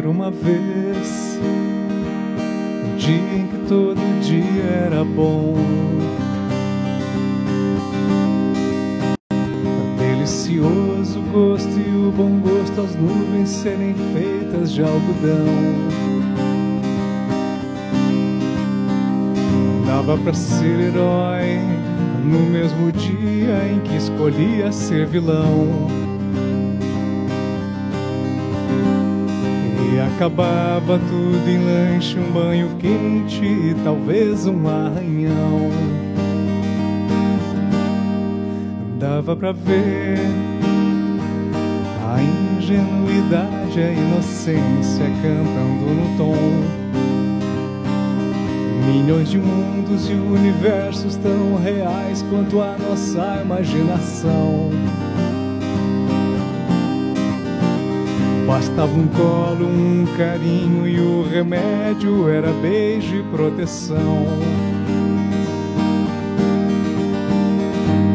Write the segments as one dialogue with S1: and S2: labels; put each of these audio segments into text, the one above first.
S1: Era uma vez um dia em que todo dia era bom. Delicioso gosto e o bom gosto as nuvens serem feitas de algodão. Dava pra ser herói no mesmo dia em que escolhia ser vilão. Acabava tudo em lanche, um banho quente e talvez um arranhão. Dava pra ver a ingenuidade a inocência cantando no tom. Milhões de mundos e universos tão reais quanto a nossa imaginação. Bastava um colo, um carinho e o remédio era beijo e proteção.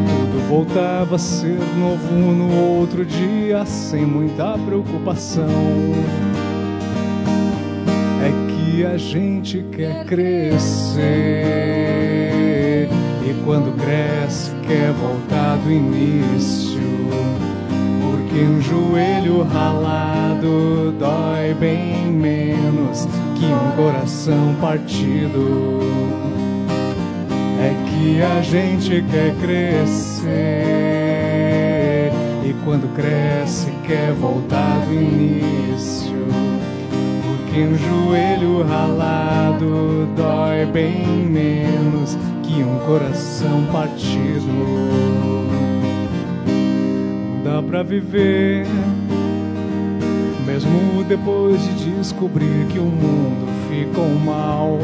S1: Tudo voltava a ser novo no outro dia, sem muita preocupação. É que a gente quer crescer e quando cresce quer voltar do início. Porque um joelho ralado dói bem menos que um coração partido. É que a gente quer crescer e quando cresce quer voltar do início. Porque um joelho ralado dói bem menos que um coração partido dá pra viver. Mesmo depois de descobrir que o mundo ficou mal.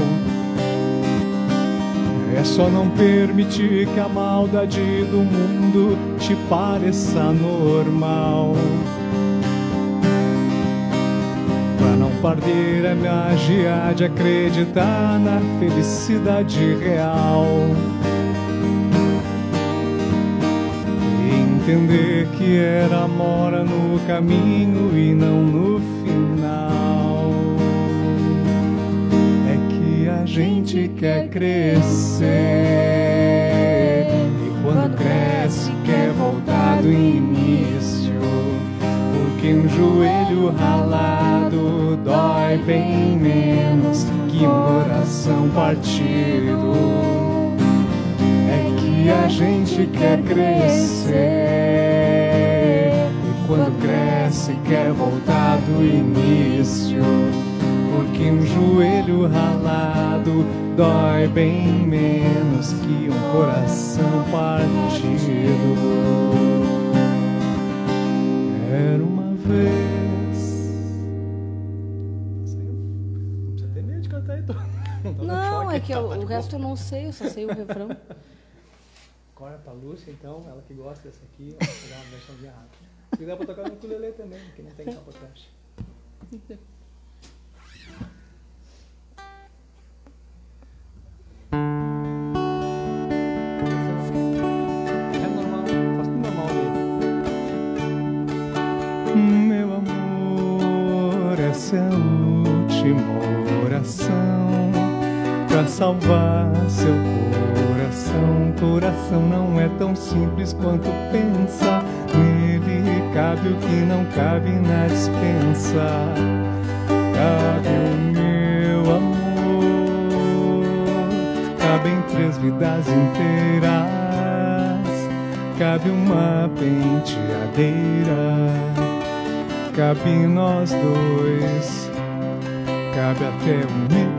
S1: É só não permitir que a maldade do mundo te pareça normal. Pra não perder a magia de acreditar na felicidade real. Entender que era mora no caminho e não no final. É que a gente quer crescer e quando cresce quer voltar do início. Porque um joelho ralado dói bem menos que um coração partido que a gente quer crescer. E quando cresce quer voltar do início. Porque um joelho ralado dói bem menos que um coração partido. Era uma vez. Não precisa ter medo de cantar aí
S2: Não, é que eu, o resto eu não sei, eu só sei o refrão.
S1: Corta pra Lúcia, então, ela que gosta dessa aqui, ó, vou pegar uma versãozinha rápida. Se quiser pra tocar no ukulele também, que não tem caixa. É. Meu amor, essa é a última oração pra salvar seu coração. Coração não é tão simples quanto pensa. Nele cabe o que não cabe na dispensa. Cabe o meu amor, cabem três vidas inteiras. Cabe uma penteadeira, cabe nós dois, cabe até o meu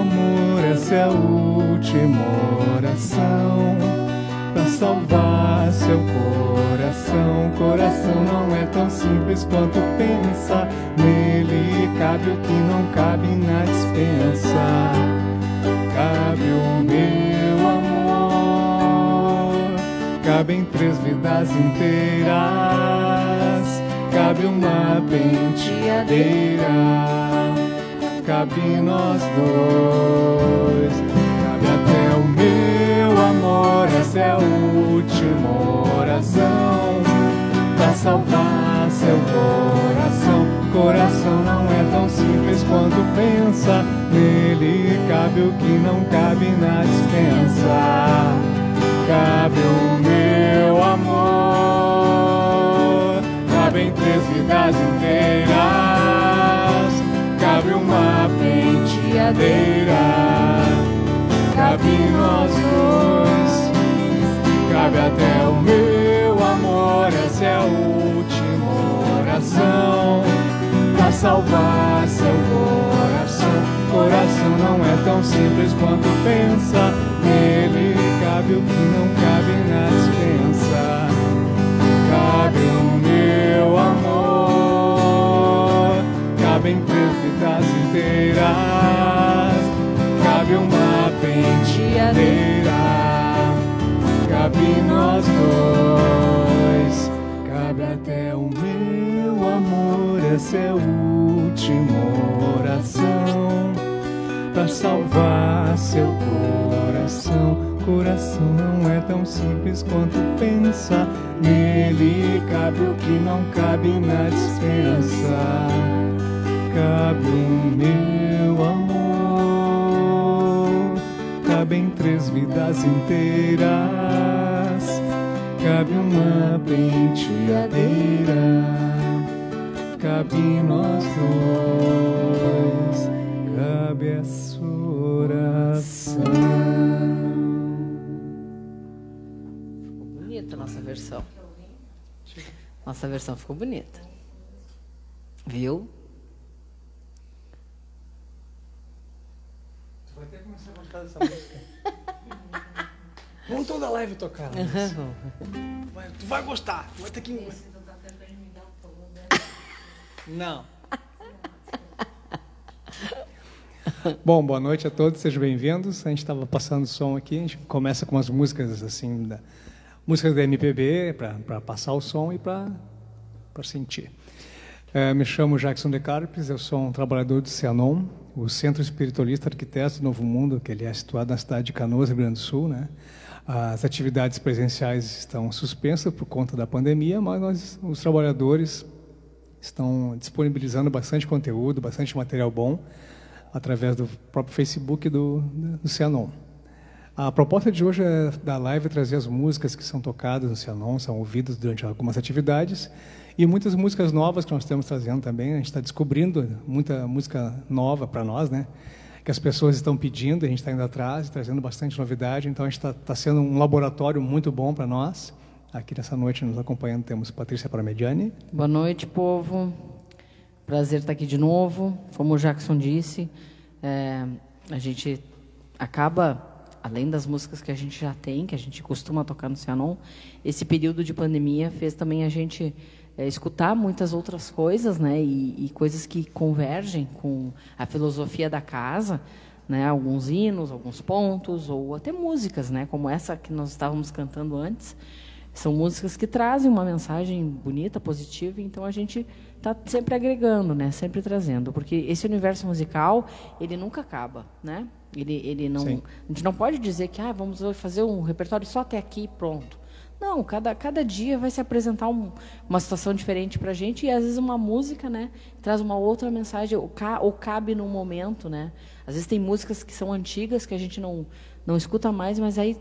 S1: amor, essa é a última oração para salvar seu coração. Coração não é tão simples quanto pensa. Nele cabe o que não cabe na dispensa. Cabe o meu amor, cabem três vidas inteiras. Cabe uma penteadeira cabe nós dois. Cabe até o meu amor, essa é a última oração pra salvar seu coração. Coração não é tão simples pensa. Nele cabe o que não cabe na dispensa. Cabe o meu amor, cabem três vidas inteiras, cabe uma penteadeira, cabe nós dois, cabe até o meu amor. Essa é a última oração pra salvar seu coração. Coração não é tão simples quanto pensa. Nele cabe o que não cabe na dispensa. Inteiras, cabe uma penteadeira, cabe nós dois, cabe até o meu amor. Essa é a última oração para salvar seu coração. Coração não é tão simples quanto pensa. Nele cabe o que não cabe na dispensa. Cabe o meu amor, cabem três vidas inteiras, cabe uma penteadeira, cabe nós dois, cabe essa oração.
S2: Ficou bonita a nossa versão. Nossa versão ficou bonita. Viu?
S3: Começar a gostar dessa música. Vamos toda live tocar. né? Vai- tu vai gostar. Tu vai ter que. Não. Bom, boa noite a todos, sejam bem-vindos. A gente estava passando som aqui, a gente começa com umas músicas assim, da, músicas da MPB para passar o som e para sentir. Eh, me chamo Jackson De Carpes, eu sou um trabalhador do Cianon, o Centro Espiritualista Arquitetos do Novo Mundo, que ele é situado na cidade de Canoas, Rio Grande do Sul. Né? As atividades presenciais estão suspensas por conta da pandemia, mas nós, os trabalhadores, estão disponibilizando bastante conteúdo, bastante material bom, através do próprio Facebook do, do Cianon. A proposta de hoje é, da live trazer as músicas que são tocadas no Cianon, são ouvidas durante algumas atividades, e muitas músicas novas que nós estamos trazendo também. A gente está descobrindo muita música nova para nós, né? Que as pessoas estão pedindo, a gente está indo atrás, trazendo bastante novidade. Então, a gente está tá sendo um laboratório muito bom para nós. Aqui nessa noite, nos acompanhando, temos Patrícia Paramediani.
S2: Boa noite, povo. Prazer estar aqui de novo. Como o Jackson disse, é, a gente acaba, além das músicas que a gente já tem, que a gente costuma tocar no Cianon, esse período de pandemia fez também a gente é, escutar muitas outras coisas, né? E, e coisas que convergem com a filosofia da casa, né? Alguns hinos, alguns pontos, ou até músicas, né? Como essa que nós estávamos cantando antes. São músicas que trazem uma mensagem bonita, positiva, então a gente está sempre agregando, né? Sempre trazendo, porque esse universo musical ele nunca acaba, né? Ele, ele não,
S1: Sim.
S2: a gente não pode dizer que ah, vamos fazer um repertório só até aqui, pronto. Não, cada, cada dia vai se apresentar um- uma situação diferente para a gente e às vezes uma música, né, traz uma outra mensagem ou, ca, ou cabe num momento, né. Às vezes tem músicas que são antigas que a gente não não escuta mais, mas aí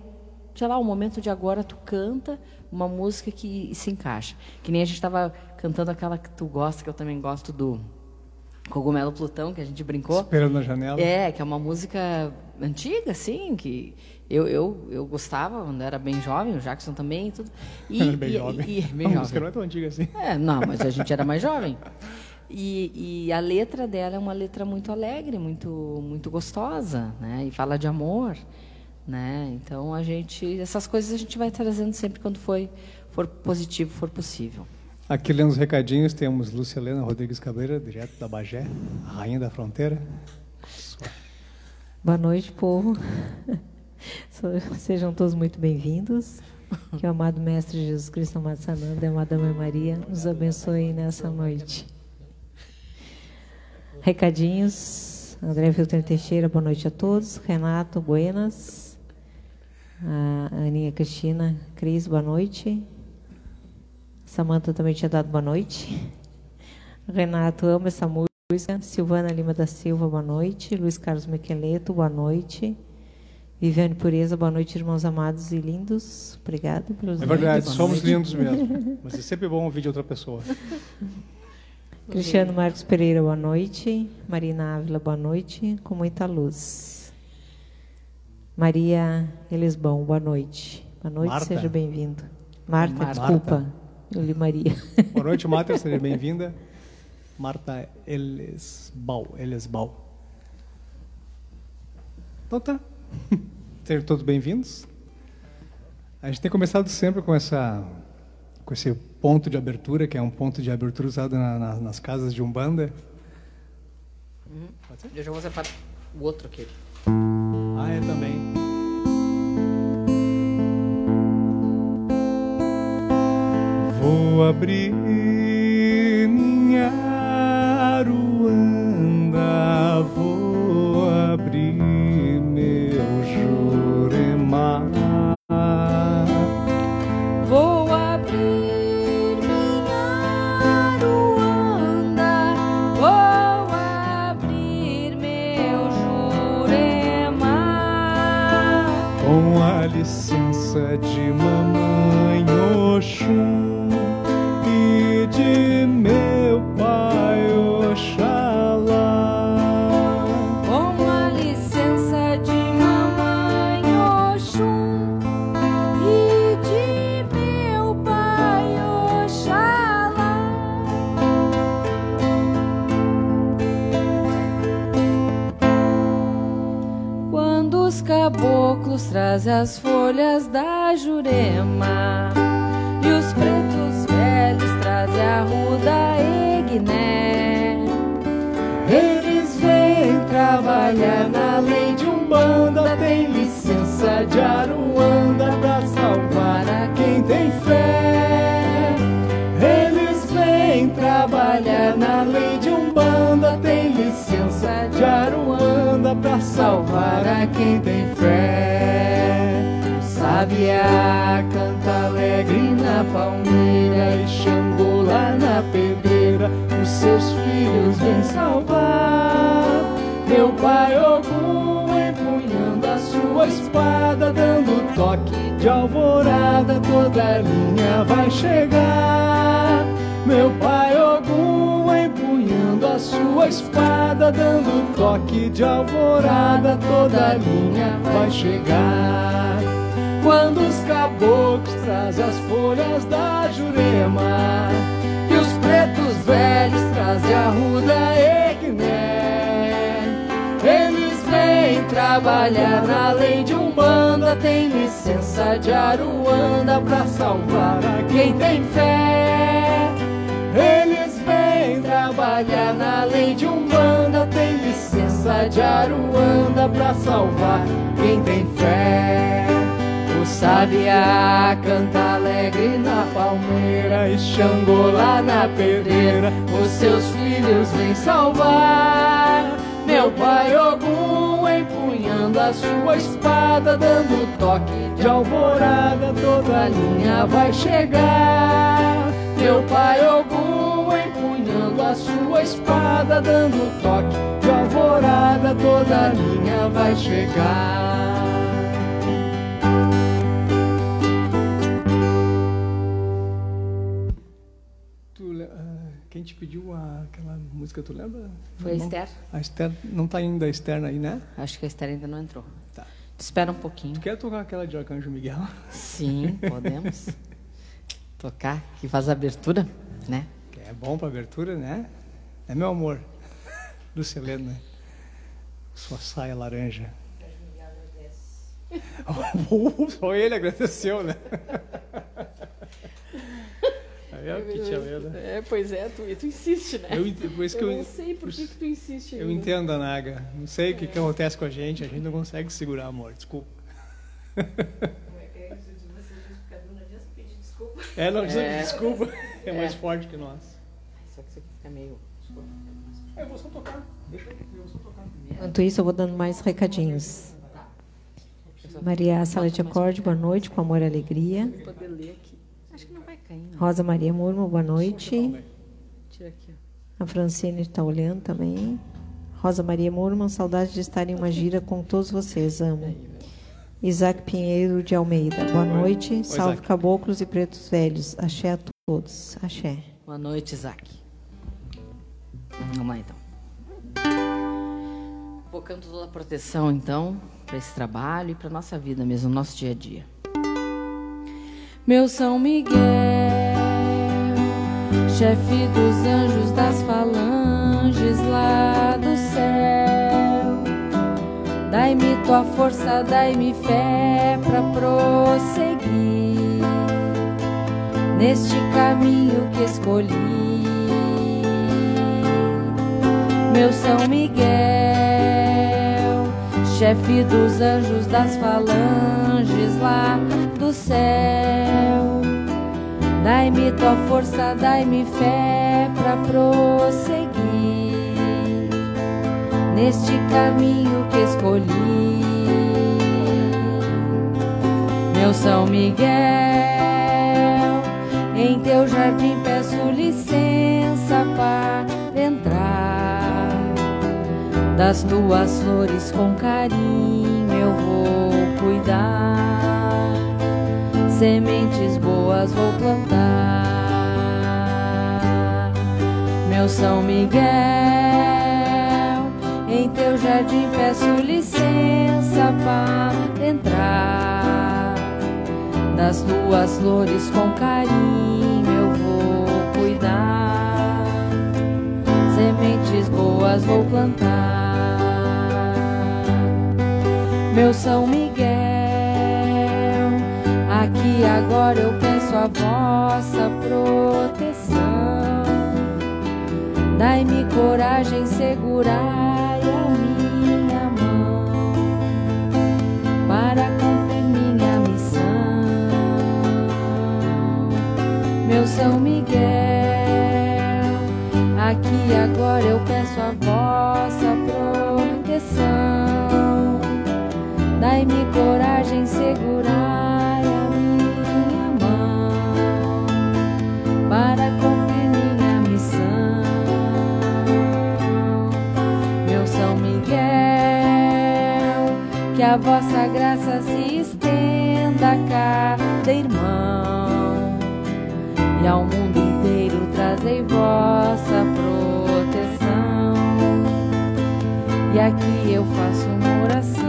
S2: sei lá, o momento de agora tu canta uma música que se encaixa. Que nem a gente estava cantando aquela que tu gosta, que eu também gosto do Cogumelo Plutão, que a gente brincou.
S1: Esperando na janela.
S2: É, que é uma música antiga, sim, que eu, eu, eu gostava quando era bem jovem, o Jackson também e tudo. E,
S1: Era bem
S2: e-
S1: jovem.
S2: e- bem
S1: a
S2: jovem.
S1: música não é tão antiga assim.
S2: É, não, mas a gente era mais jovem. E, e a letra dela é uma letra muito alegre, muito, muito gostosa, né? E fala de amor, né? Então a gente, essas coisas a gente vai trazendo sempre quando foi, for positivo, for possível.
S1: Aqui lendo os recadinhos, temos Lúcia Helena Rodrigues Cabreira, direto da Bagé, rainha da fronteira.
S4: Boa noite, povo. Sejam todos muito bem-vindos. Que o amado Mestre Jesus Cristo, amado Sananda amada Mãe Maria nos abençoe nessa noite. Recadinhos. André Filter Teixeira, boa noite a todos. Renato, buenas. A Aninha Cristina, Cris, boa noite. Samanta também tinha dado boa noite. Renato, amo essa música. Silvana Lima da Silva, boa noite. Luiz Carlos Mequeleto, boa noite. Viviane Pureza, boa noite, irmãos amados e lindos. Obrigada
S1: pelos É verdade, somos noite. lindos mesmo. Mas é sempre bom ouvir de outra pessoa.
S4: Cristiano Marcos Pereira, boa noite. Marina Ávila, boa noite. Com muita luz. Maria Elisbão, boa noite. Boa noite, Marta. seja bem-vindo. Marta, Marta, desculpa. Eu li Maria.
S1: Boa noite, Marta, seja bem-vinda. Marta Elesbal. Elesbal. Então tá. Sejam todos bem-vindos. A gente tem começado sempre com essa com esse ponto de abertura, que é um ponto de abertura usado na, na, nas casas de Umbanda.
S5: Uhum. Eu já vou separar o outro aqui.
S1: Ah, é também. Vou abrir minha
S6: traz as folhas da jurema e os pretos velhos trazem a ruda egné.
S2: Eles vêm trabalhar na lei de Umbanda, tem licença de Aruanda pra salvar a quem tem fé. Eles vêm trabalhar na lei de Umbanda, tem licença de Aruanda pra salvar a quem tem fé. Sabiá canta alegre na palmeira e Xangô lá na pedreira, os seus filhos vem salvar. Meu pai Ogum empunhando a sua espada, dando toque de alvorada, toda linha vai chegar. Meu pai Ogum empunhando a sua espada, dando toque de alvorada, toda linha vai chegar. Quando os caboclos trazem as folhas da jurema E os pretos velhos trazem a ruda egné. Eles vêm trabalhar na lei de Umbanda Tem licença de Aruanda pra salvar a quem tem fé. Eles vêm trabalhar na lei de Umbanda Tem licença de Aruanda pra salvar quem tem fé sabiá canta alegre na palmeira E Xangô lá na pedreira. Os seus filhos vêm salvar. Meu pai Ogum empunhando a sua espada Dando toque de alvorada Toda linha vai chegar. Meu pai Ogum empunhando a sua espada Dando toque de alvorada Toda linha vai chegar
S1: Quem te pediu a, aquela música, tu lembra?
S5: Foi a Esther.
S1: A Esther, não está ainda a Esther aí, né?
S5: Acho que a Esther ainda não entrou. Tá. Espera um pouquinho. Tu
S1: quer tocar aquela de Arcanjo Miguel?
S5: Sim, podemos. tocar, que faz a abertura, né?
S1: Que é bom para abertura, né? É meu amor. Lúcia Helena. Sua saia laranja. Só ele agradeceu, né?
S5: É o que te É, pois é, tu, tu insiste, né? Eu, por isso eu, que eu não sei por que, que tu insiste.
S1: Eu entendo a Naga. Não sei o que, que acontece com a gente, a gente não consegue segurar amor. Desculpa. É, não precisa é. desculpa. É, é, mais forte que nós.
S5: Só que isso aqui fica meio.
S1: É, eu vou só tocar. Deixa eu, só tocar.
S4: Enquanto isso, eu vou dando mais recadinhos. Maria Sala de Acorde, boa noite, com amor e alegria. Rosa Maria Murmo, boa noite. A Francine está olhando também. Rosa Maria Murman, saudade de estar em uma gira com todos vocês. Amo. Isaac Pinheiro de Almeida. Boa noite. Oi, Salve Isaac. caboclos e pretos velhos. Axé a todos. Axé.
S2: Boa noite, Isaac. Vamos lá então. Invocando toda a proteção, então, para esse trabalho e para nossa vida mesmo, nosso dia a dia. Meu São Miguel, chefe dos anjos das falanges lá do céu, dai-me tua força, dai-me fé para prosseguir neste caminho que escolhi. Meu São Miguel chefe dos anjos das falanges lá do céu. Dai-me tua força, dai-me fé para prosseguir neste caminho que escolhi. Meu São Miguel, em teu jardim peço licença para das tuas flores com carinho eu vou cuidar, sementes boas vou plantar. Meu São Miguel, em teu jardim peço licença para entrar. Das tuas flores com carinho eu vou cuidar, sementes boas vou plantar meu São Miguel. Aqui agora eu peço a vossa proteção. Dai-me coragem, segurai a minha mão para cumprir minha missão. Meu São Miguel, aqui agora eu peço a vossa proteção Dai-me coragem, segurai a vossa graça se estenda a cada irmão e ao mundo inteiro trazei vossa proteção. E aqui eu faço uma oração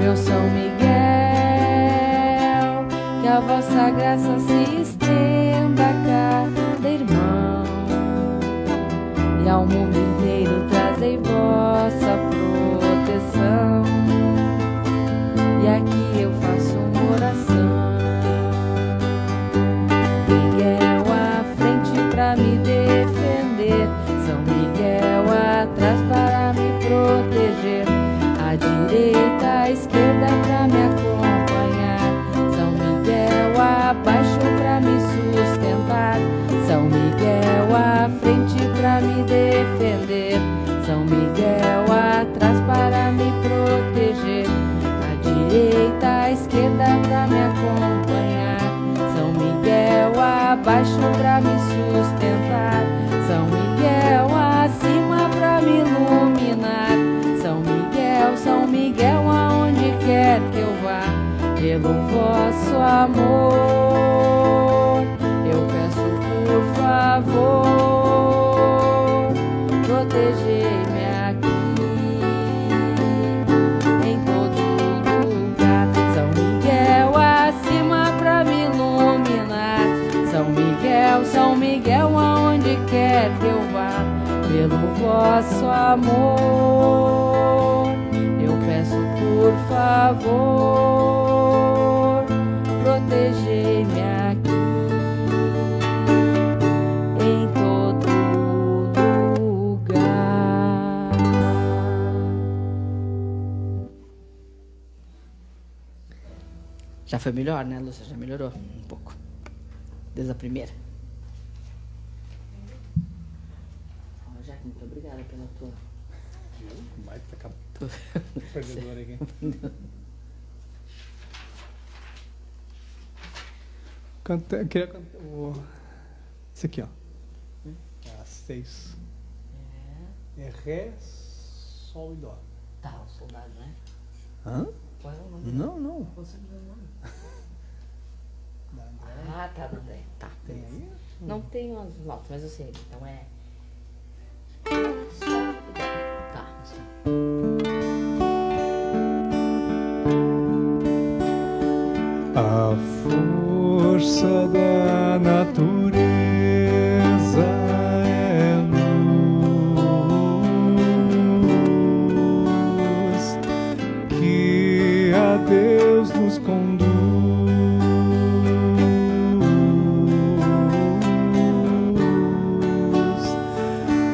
S2: meu São Miguel, que a vossa graça se estenda esquerda para me acompanhar. São Miguel abaixo para me sustentar. São Miguel acima para me iluminar. São Miguel, São Miguel, aonde quer que eu vá, pelo vosso amor, eu peço por favor protegei-me Miguel, São Miguel, aonde quer que eu vá, pelo vosso amor, eu peço por favor, protegei-me aqui. Já foi melhor, né, Lúcia? Já melhorou um pouco. Desde a primeira. Oh, Jaque, muito obrigada pela tua.
S1: Vai ficar perdedor aqui. Canta, queria cantar. Esse aqui, ó. É a seis. É. é Ré, Sol e Dó.
S2: Tá, o soldado, né?
S1: Hã?
S2: Qual é o nome?
S1: Não, não.
S2: Você me deu o nome. Ah, tá, do André. Tá.
S1: Tem aí?
S2: Não tem as notas, mas eu sei. Então é. Sol e Dó. Tá.
S1: A força da natureza é luz que a Deus nos conduz.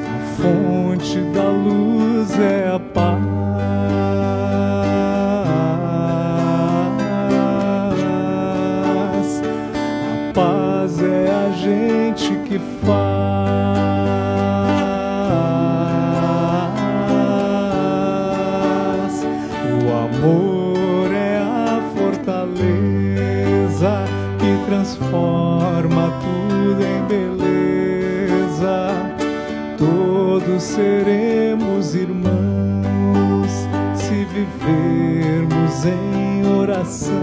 S1: A fonte da luz é a paz. Seremos irmãos se vivermos em oração.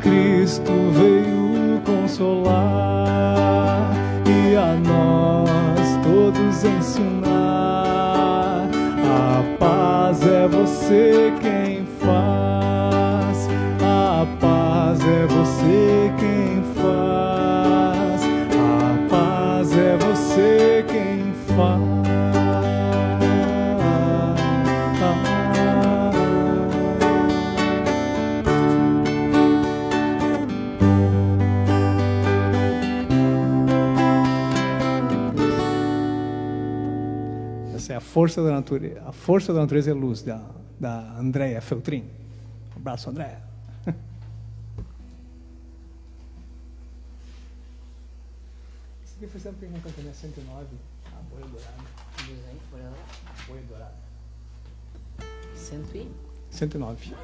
S1: Cristo veio consolar e a nós todos ensinar. A paz é você quem faz, a paz é você quem força da natureza. A força da natureza é luz, da, da Andréia Feltrin. Um abraço, Andréia. Esse aqui, exemplo, tem uma cantoria 109, a boia dourada.
S2: Diz aí, por ela.
S1: A boia dourada.
S2: Cento e.
S1: 109.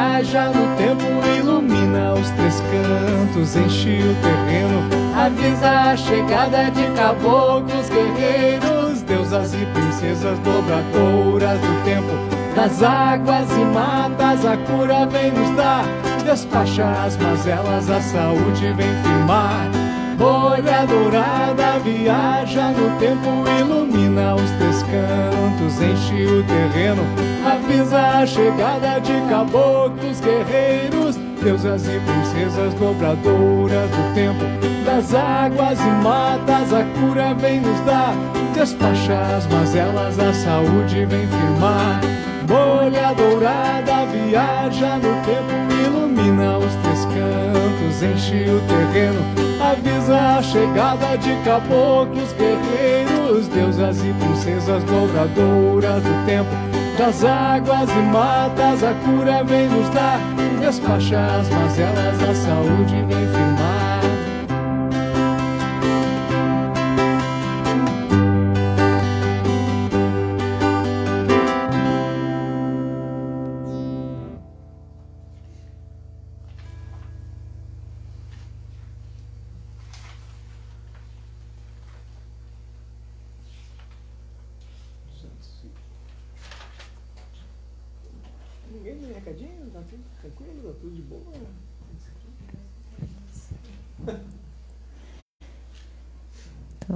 S1: Viaja no tempo, ilumina os três cantos, enche o terreno, avisa a chegada de caboclos guerreiros, deusas e princesas dobradoras do tempo. Das águas e matas a cura vem nos dar, despacha as mazelas, a saúde vem firmar. Bolha dourada viaja no tempo, ilumina os três cantos, enche o terreno, avisa a chegada de caboclos guerreiros, deusas e princesas dobradoras do tempo. Das águas e matas a cura vem nos dar, despacha as mazelas, a saúde vem firmar. Bolha dourada viaja no tempo, ilumina os três cantos, enche o terreno, avisa a chegada de caboclos guerreiros, deusas e princesas dobradoras do tempo. Das águas e matas a cura vem nos dar, despacha as mazelas, a saúde vem firmar.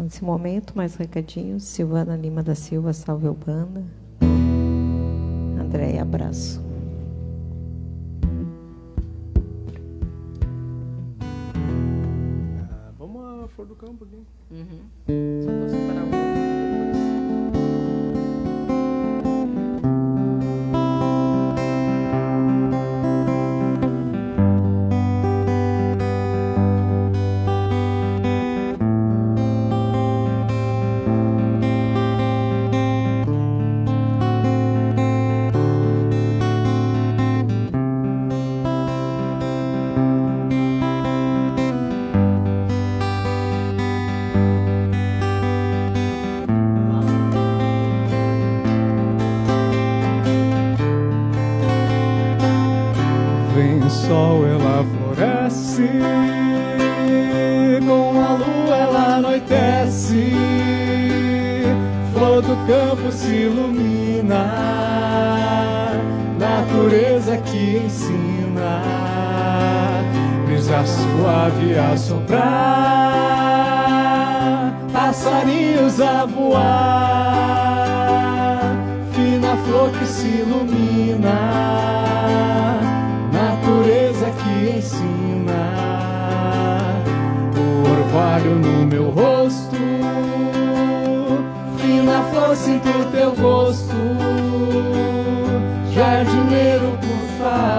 S4: Nesse momento, mais recadinhos. Silvana Lima da Silva, salve o banda. Andréia, abraço.
S1: Ah, vamos à flor do campo aqui.
S2: Uhum. Só vou separar um pouquinho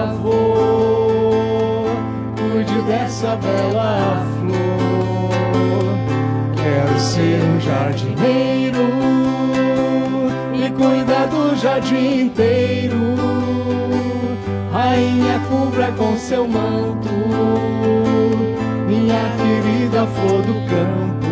S1: favor, cuide dessa bela flor, quero ser um jardineiro e cuidar do jardim inteiro Rainha, cubra com seu manto minha querida flor do campo.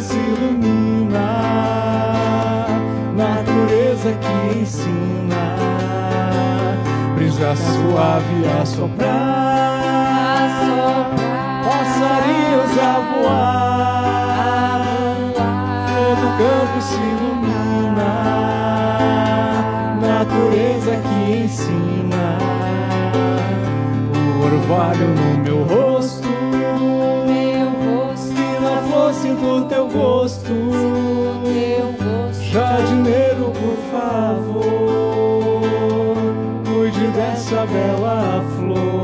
S1: Se ilumina, natureza que ensina, brisa suave a soprar. Passarinhos a voar, todo campo se ilumina, natureza que ensina, o orvalho no meu rosto, gosto, jardineiro por favor, cuide dessa bela flor.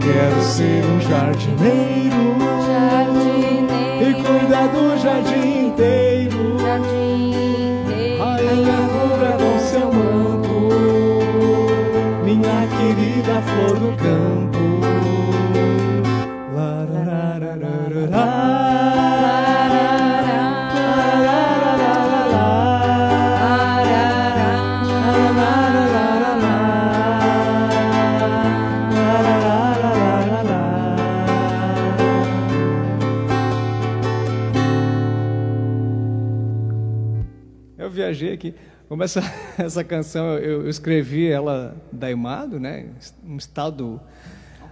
S1: Quero ser um jardineiro,
S7: jardineiro
S1: e cuidar do jardim inteiro.
S7: Jardim inteiro.
S1: Com seu manto, minha querida flor do campo.
S8: Como essa, essa canção, eu, eu escrevi ela daimado, né? Um estado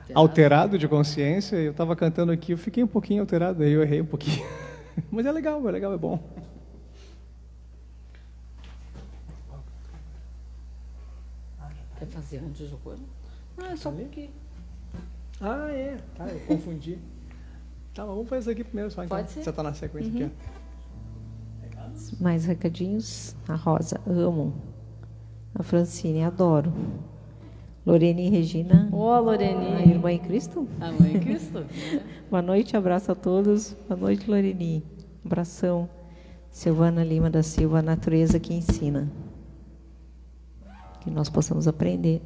S8: alterado, alterado de consciência. Eu estava cantando aqui, eu fiquei um pouquinho alterado, aí eu errei um pouquinho. Mas é legal, é legal, é bom.
S4: Quer fazer antes do coisa? Ah, é só porque.
S8: Ah, é. Tá, eu confundi. Tá, vamos fazer isso aqui primeiro só, então.
S4: Pode ser.
S8: Você tá na sequência
S4: Uhum.
S8: aqui, ó.
S2: Mais recadinhos. A Rosa, amo. A Francine, adoro. Lorene e Regina.
S4: Ô,
S2: A
S4: Loreni.
S2: irmã em Cristo.
S4: A mãe Cristo.
S2: Boa noite, abraço a todos. Boa noite, Loreni. Abração. Silvana Lima da Silva, a natureza que ensina. Que nós possamos aprender.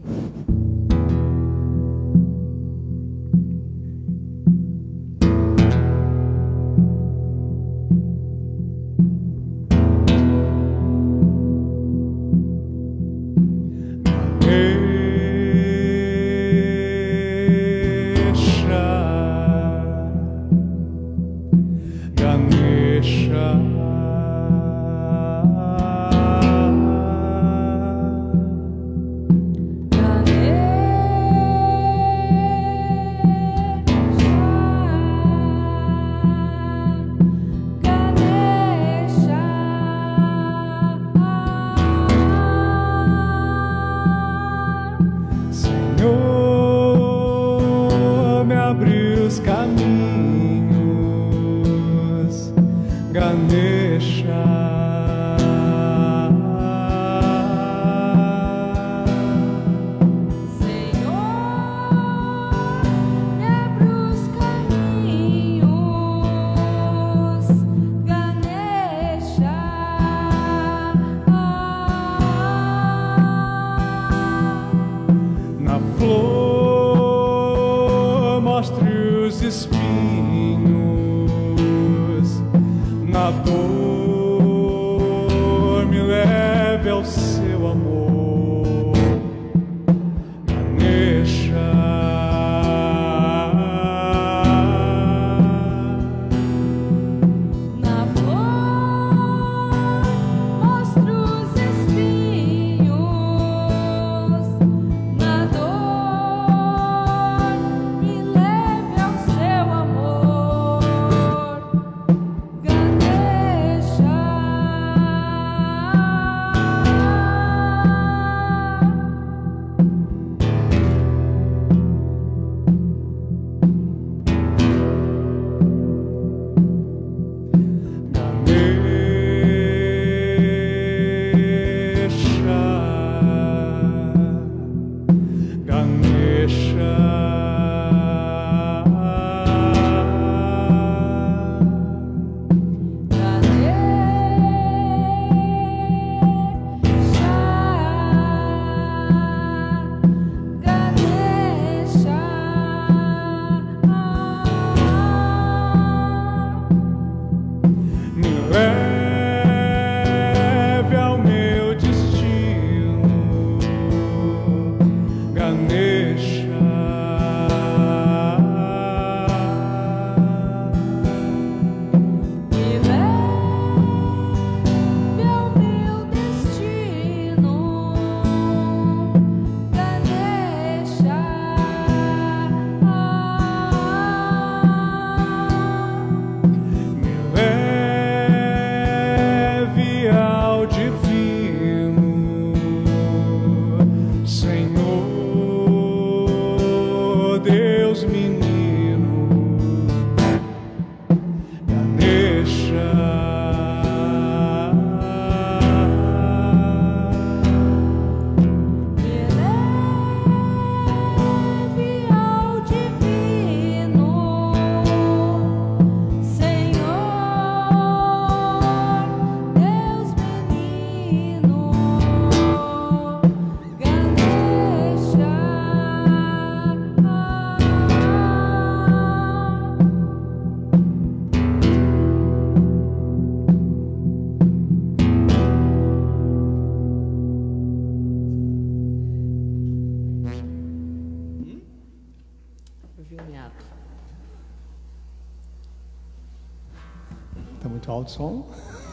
S2: Alto som?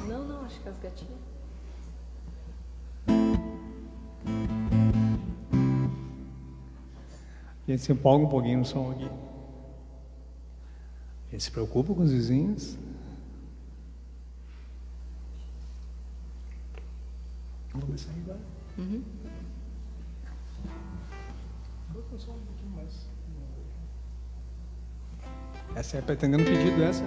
S1: Não, não, acho que as gatinhas.
S2: A gente se empolga um pouquinho no som aqui. A gente se preocupa com os vizinhos. Vamos começar agora? Uhum. Essa é pretendendo pedido essa?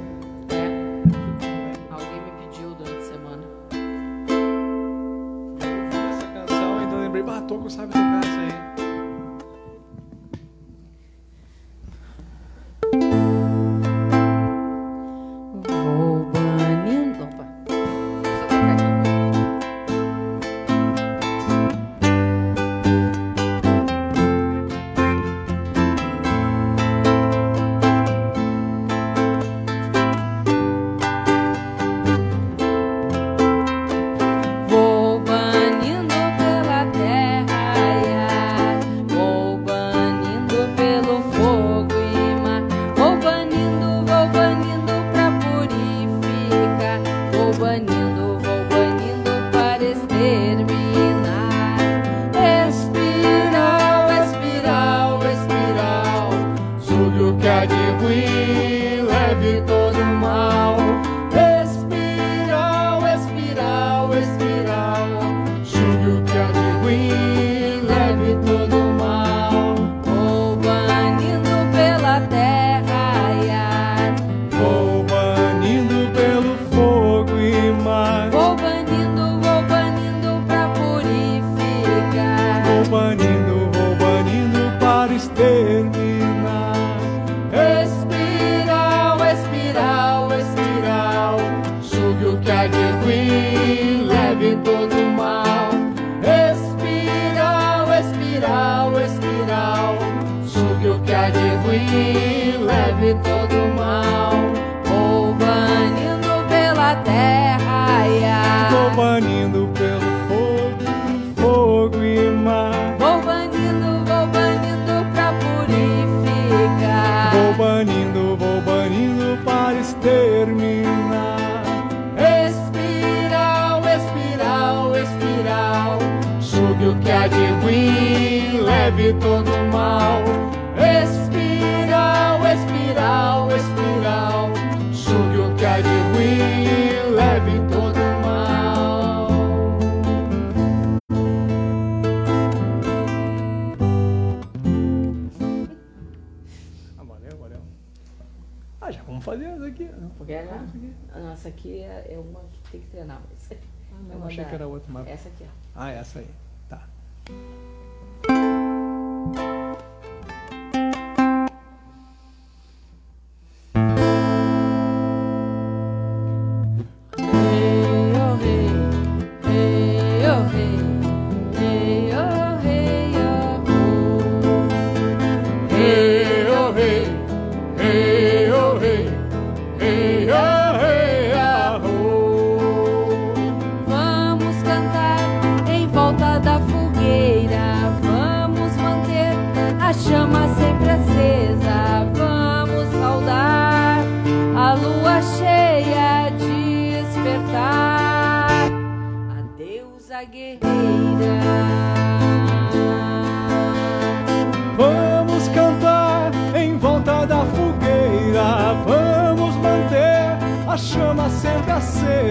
S2: Ah, essa aí. Tá.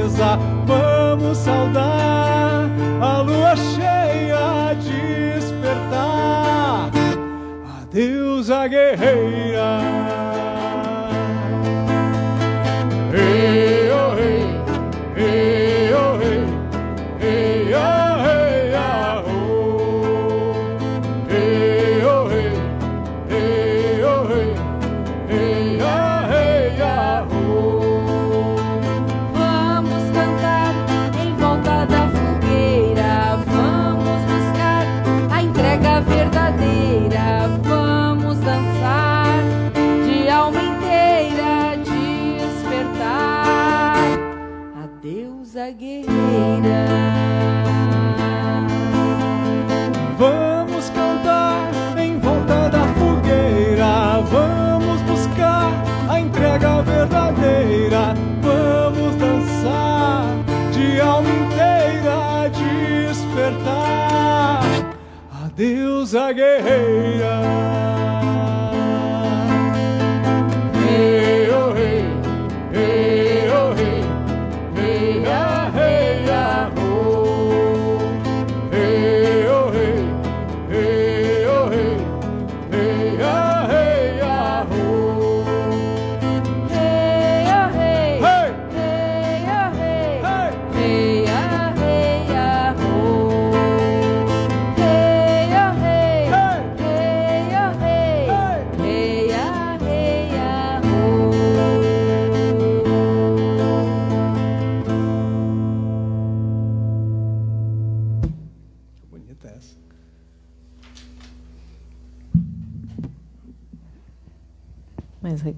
S1: Acesa. Vamos saudar a lua cheia despertar. Adeus, a guerreira.
S9: Adeus, a guerreira.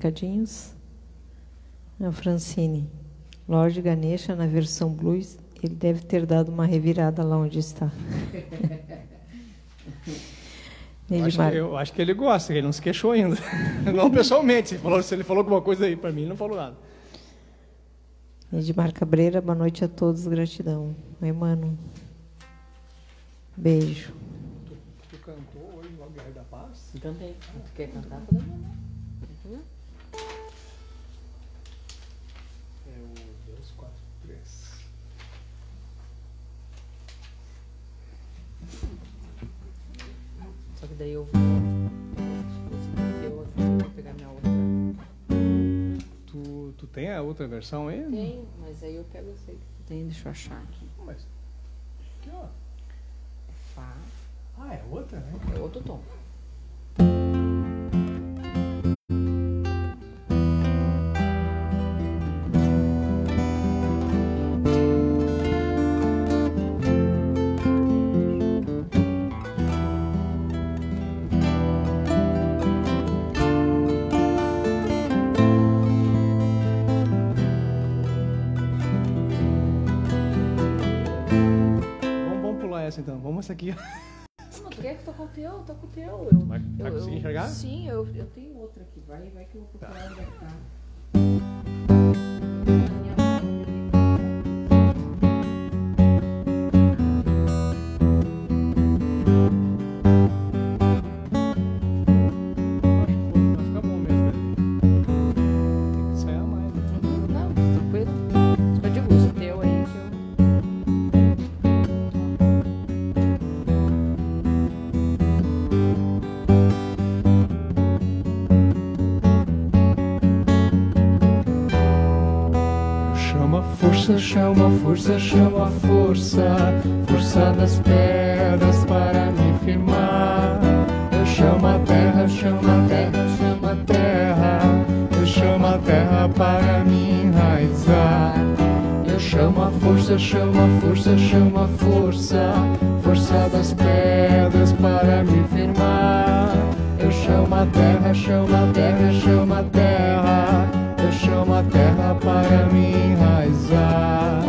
S4: Recadinhos? A Francine. Lord Ganesha, na versão blues, ele deve ter dado uma revirada lá onde está.
S9: Eu acho, que, eu acho que ele gosta, ele não se queixou ainda. Não pessoalmente. Se, falou, se ele falou alguma coisa aí pra mim, não falou nada.
S4: Edmar Cabreira, boa noite a todos, gratidão. Oi, mano. Beijo.
S9: Tu cantou hoje no Guerra da Paz?
S10: Cantei. Tu quer cantar? Podemos.
S9: É o 2, 4, 3.
S10: Só que daí eu vou. Se eu vou pegar minha outra.
S9: Tu, tu tem a outra versão aí?
S10: Tem, mas aí eu pego essa aí que tu tem, deixa eu achar aqui.
S9: Mas, aqui, ó.
S10: Fá,
S9: Ah, é outra, né?
S10: é outro tom.
S9: Aqui.
S10: Não, tu quer que toque o teu? Toca o teu. Eu,
S9: Vai- vai
S10: eu,
S9: conseguir
S10: eu-
S9: enxergar?
S10: Sim, eu, eu tenho outra aqui. Vai, vai que eu vou procurar onde é que tá.
S2: Força, chama força, chama força, força das pedras para me firmar. Eu chamo a terra, chamo a terra, chamo a terra, eu chamo a terra para me enraizar. Eu chamo a força, chamo a força, chamo a força, força das pedras para me firmar. Eu chamo a terra, chamo a terra, chamo a terra, eu chamo a terra para me enraizar.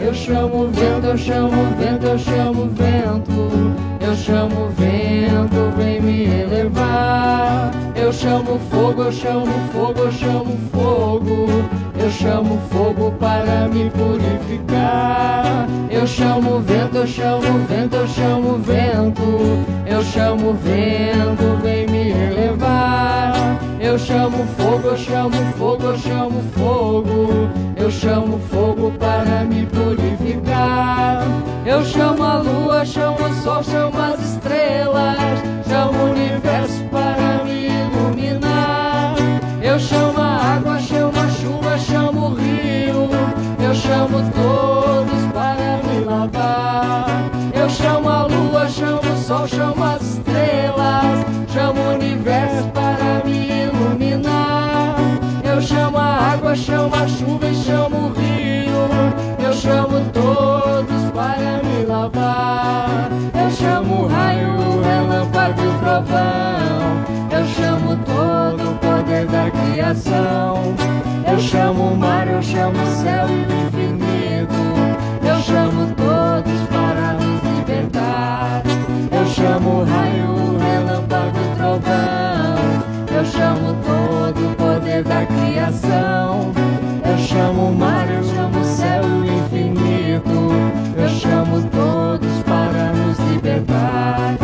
S2: Eu chamo o vento, eu chamo o vento, eu chamo o vento, eu chamo o vento, vem me elevar. chamo fogo, eu chamo fogo, eu chamo fogo. Eu chamo fogo para me purificar. Eu chamo vento, eu chamo vento, eu chamo vento. Eu chamo vento, vem me elevar. Eu chamo fogo, eu chamo fogo, eu chamo fogo. Eu chamo fogo para me purificar. Eu chamo a lua, chamo o sol, chamo as estrelas. Chamo o universo para me iluminar. Eu chamo a água, chamo chamo todos para me lavar. Eu chamo a lua, chamo o sol, chamo as estrelas. Chamo o universo para me iluminar. Eu chamo a água, chamo a chuva e chamo o rio. Eu chamo todos para me lavar. Eu chamo o raio, o relâmpago e o trovão. Eu chamo todo o da criação. Eu chamo o mar, eu chamo o céu infinito. Eu chamo todos para nos libertar. Eu chamo o raio, relâmpago trovão. Eu chamo todo o poder da criação. Eu chamo o mar, eu chamo o céu infinito. Eu chamo todos para nos libertar.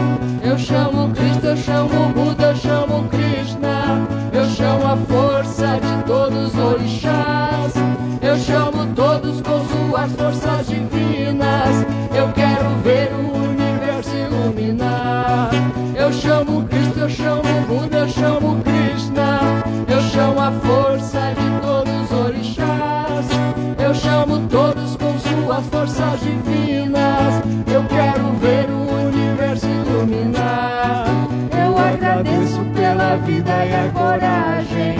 S2: Eu chamo Cristo, eu chamo Buda, eu chamo Krishna. A força de todos os orixás. Eu chamo todos com suas forças divinas. Eu quero ver o universo iluminar. Eu chamo Cristo, eu chamo Buda, eu chamo Krishna. Eu chamo a força de todos os orixás. Eu chamo todos com suas forças pela vida e a coragem,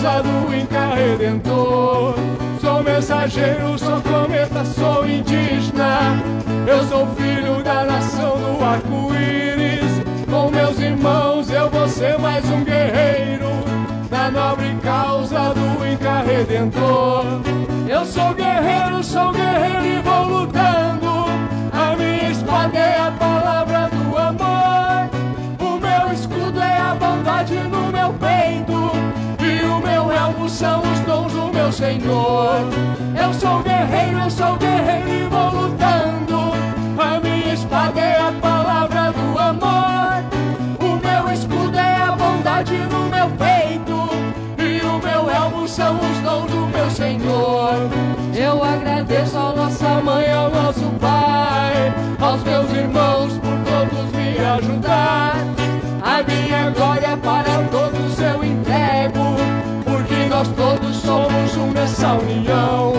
S2: do Inca Redentor. Sou mensageiro, sou cometa, sou indígena. Eu sou filho da nação do arco-íris. Com meus irmãos eu vou ser mais um guerreiro na nobre causa do Inca Redentor. Eu sou guerreiro, sou guerreiro e vou lutando. São os dons do meu Senhor. Eu sou guerreiro, eu sou guerreiro e vou lutando. A minha espada é a palavra do amor. O meu escudo é a bondade no meu peito. E o meu elmo são os dons do meu Senhor. Eu agradeço a nossa mãe, ao nosso pai, aos meus irmãos por todos me ajudar. A minha glória para todos nós todos somos um nessa união.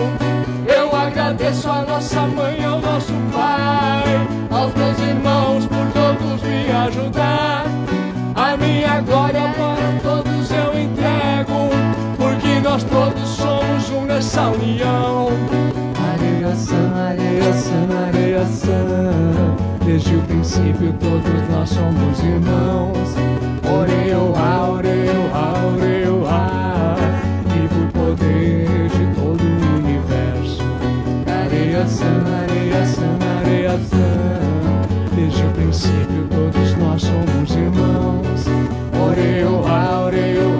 S2: Eu agradeço a nossa mãe, ao nosso pai, aos meus irmãos por todos me ajudar. A minha glória para todos eu entrego, porque nós todos somos um nessa união. Areiação, areiação, areiação. Desde o princípio todos nós somos irmãos. Oreuá, oreuá, areiação. Desde o princípio todos nós somos irmãos. Oreuá, oreuá,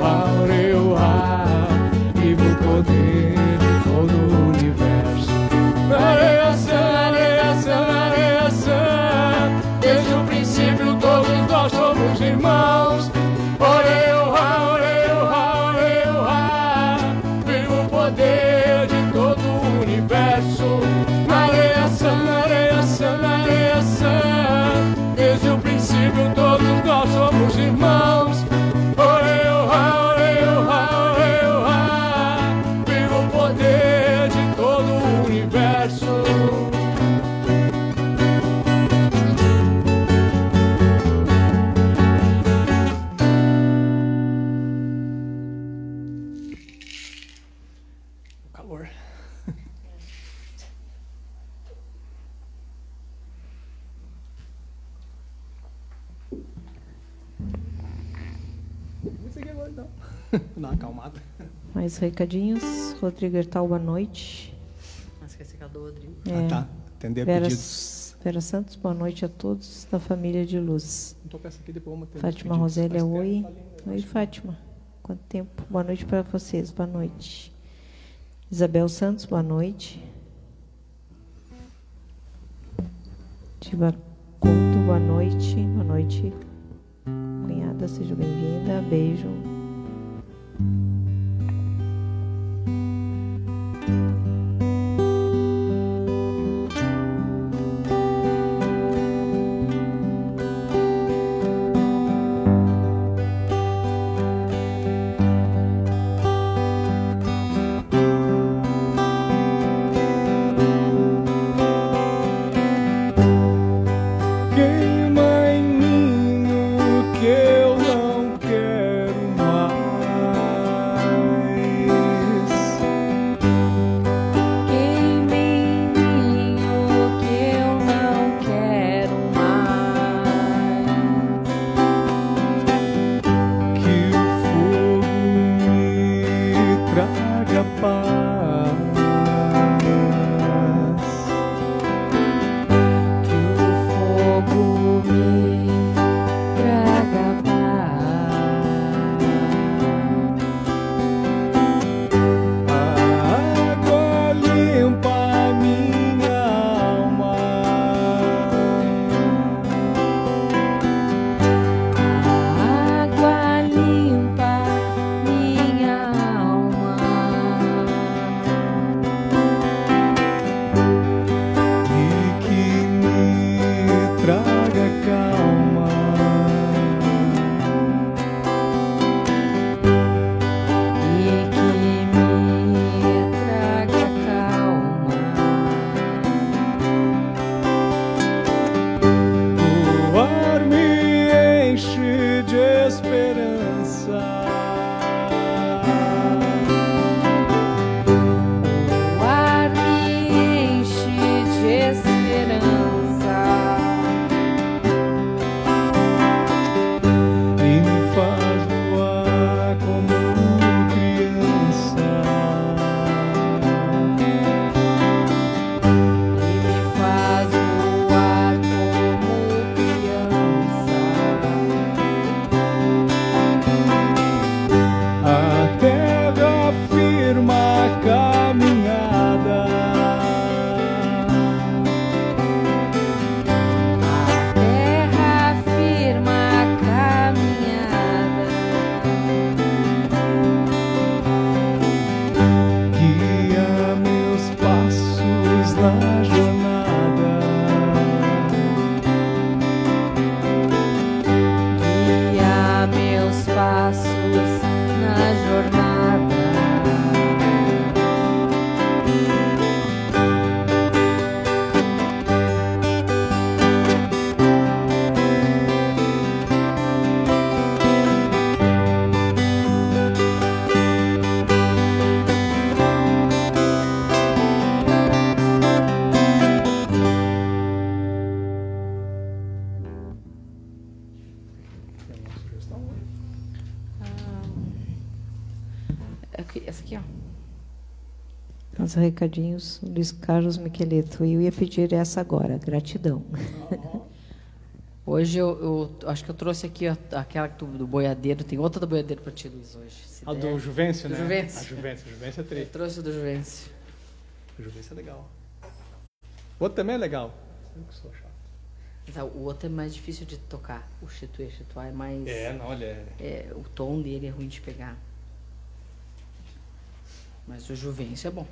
S1: recadinhos. Rodrigo Hertal, boa noite.
S2: Ah, esqueci que é do Rodrigo.
S4: Ah, tá. Atender
S1: Vera,
S4: pedidos.
S1: Vera Santos, boa noite a todos da família de luz.
S4: Então peça aqui depois os
S1: Fátima. Rosélia, oi.
S4: tá
S1: Oi. Fátima. Quanto tempo? Boa noite para vocês, boa noite. Isabel Santos, boa noite. Diva Couto, boa noite. Boa noite. Cunhada, seja bem-vinda. Beijo. Os recadinhos, Luiz Carlos Miqueleto. Eu ia pedir essa agora, gratidão.
S2: Hoje eu, eu acho que eu trouxe aqui ó, aquela do, do boiadeiro. Tem outra do boiadeiro para ti, Luiz, hoje.
S4: A
S2: der.
S4: do Juvencio,
S2: Do
S4: né?
S2: Juvencio.
S4: A Juvencio. A Juvencio é
S2: Eu trouxe do Juvencio.
S4: A Juvencio é legal. O outro também é legal. Eu que sou chato.
S2: O outro é mais difícil de tocar. O Chituê Chituá é mais.
S4: É, não, olha. é-
S2: é, o tom dele é ruim de pegar. Mas o Juvencio é bom.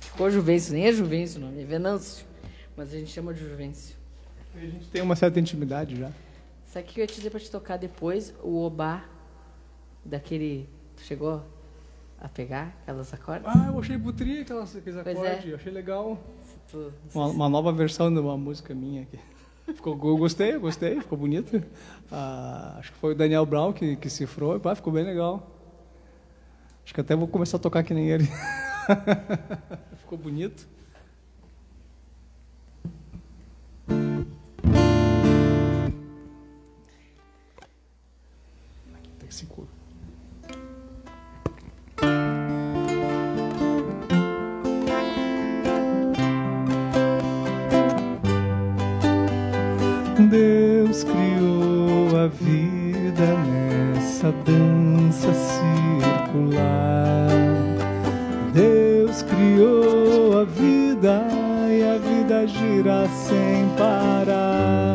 S2: Ficou Juvencio, nem é Juvencio o nome, é Venâncio. Mas a gente chama de Juvencio.
S4: A gente tem uma certa intimidade já.
S2: Sabe o que eu ia te dizer pra te tocar depois? O Obá daquele. Tu chegou a pegar aquelas acordes?
S4: Ah, eu achei putria aquelas, aqueles
S2: Pois
S4: acordes.
S2: é.
S4: Eu achei legal.
S2: Tu-
S4: Uma, uma nova versão de uma música minha aqui. Ficou, eu gostei, eu gostei, ficou bonito. Ah, acho que foi o Daniel Brown que, que cifrou, e, pá, ficou bem legal.
S1: Acho que até vou começar a tocar que nem ele. Ficou bonito. Tem se Deus criou a vida nessa dança circular. Sem parar.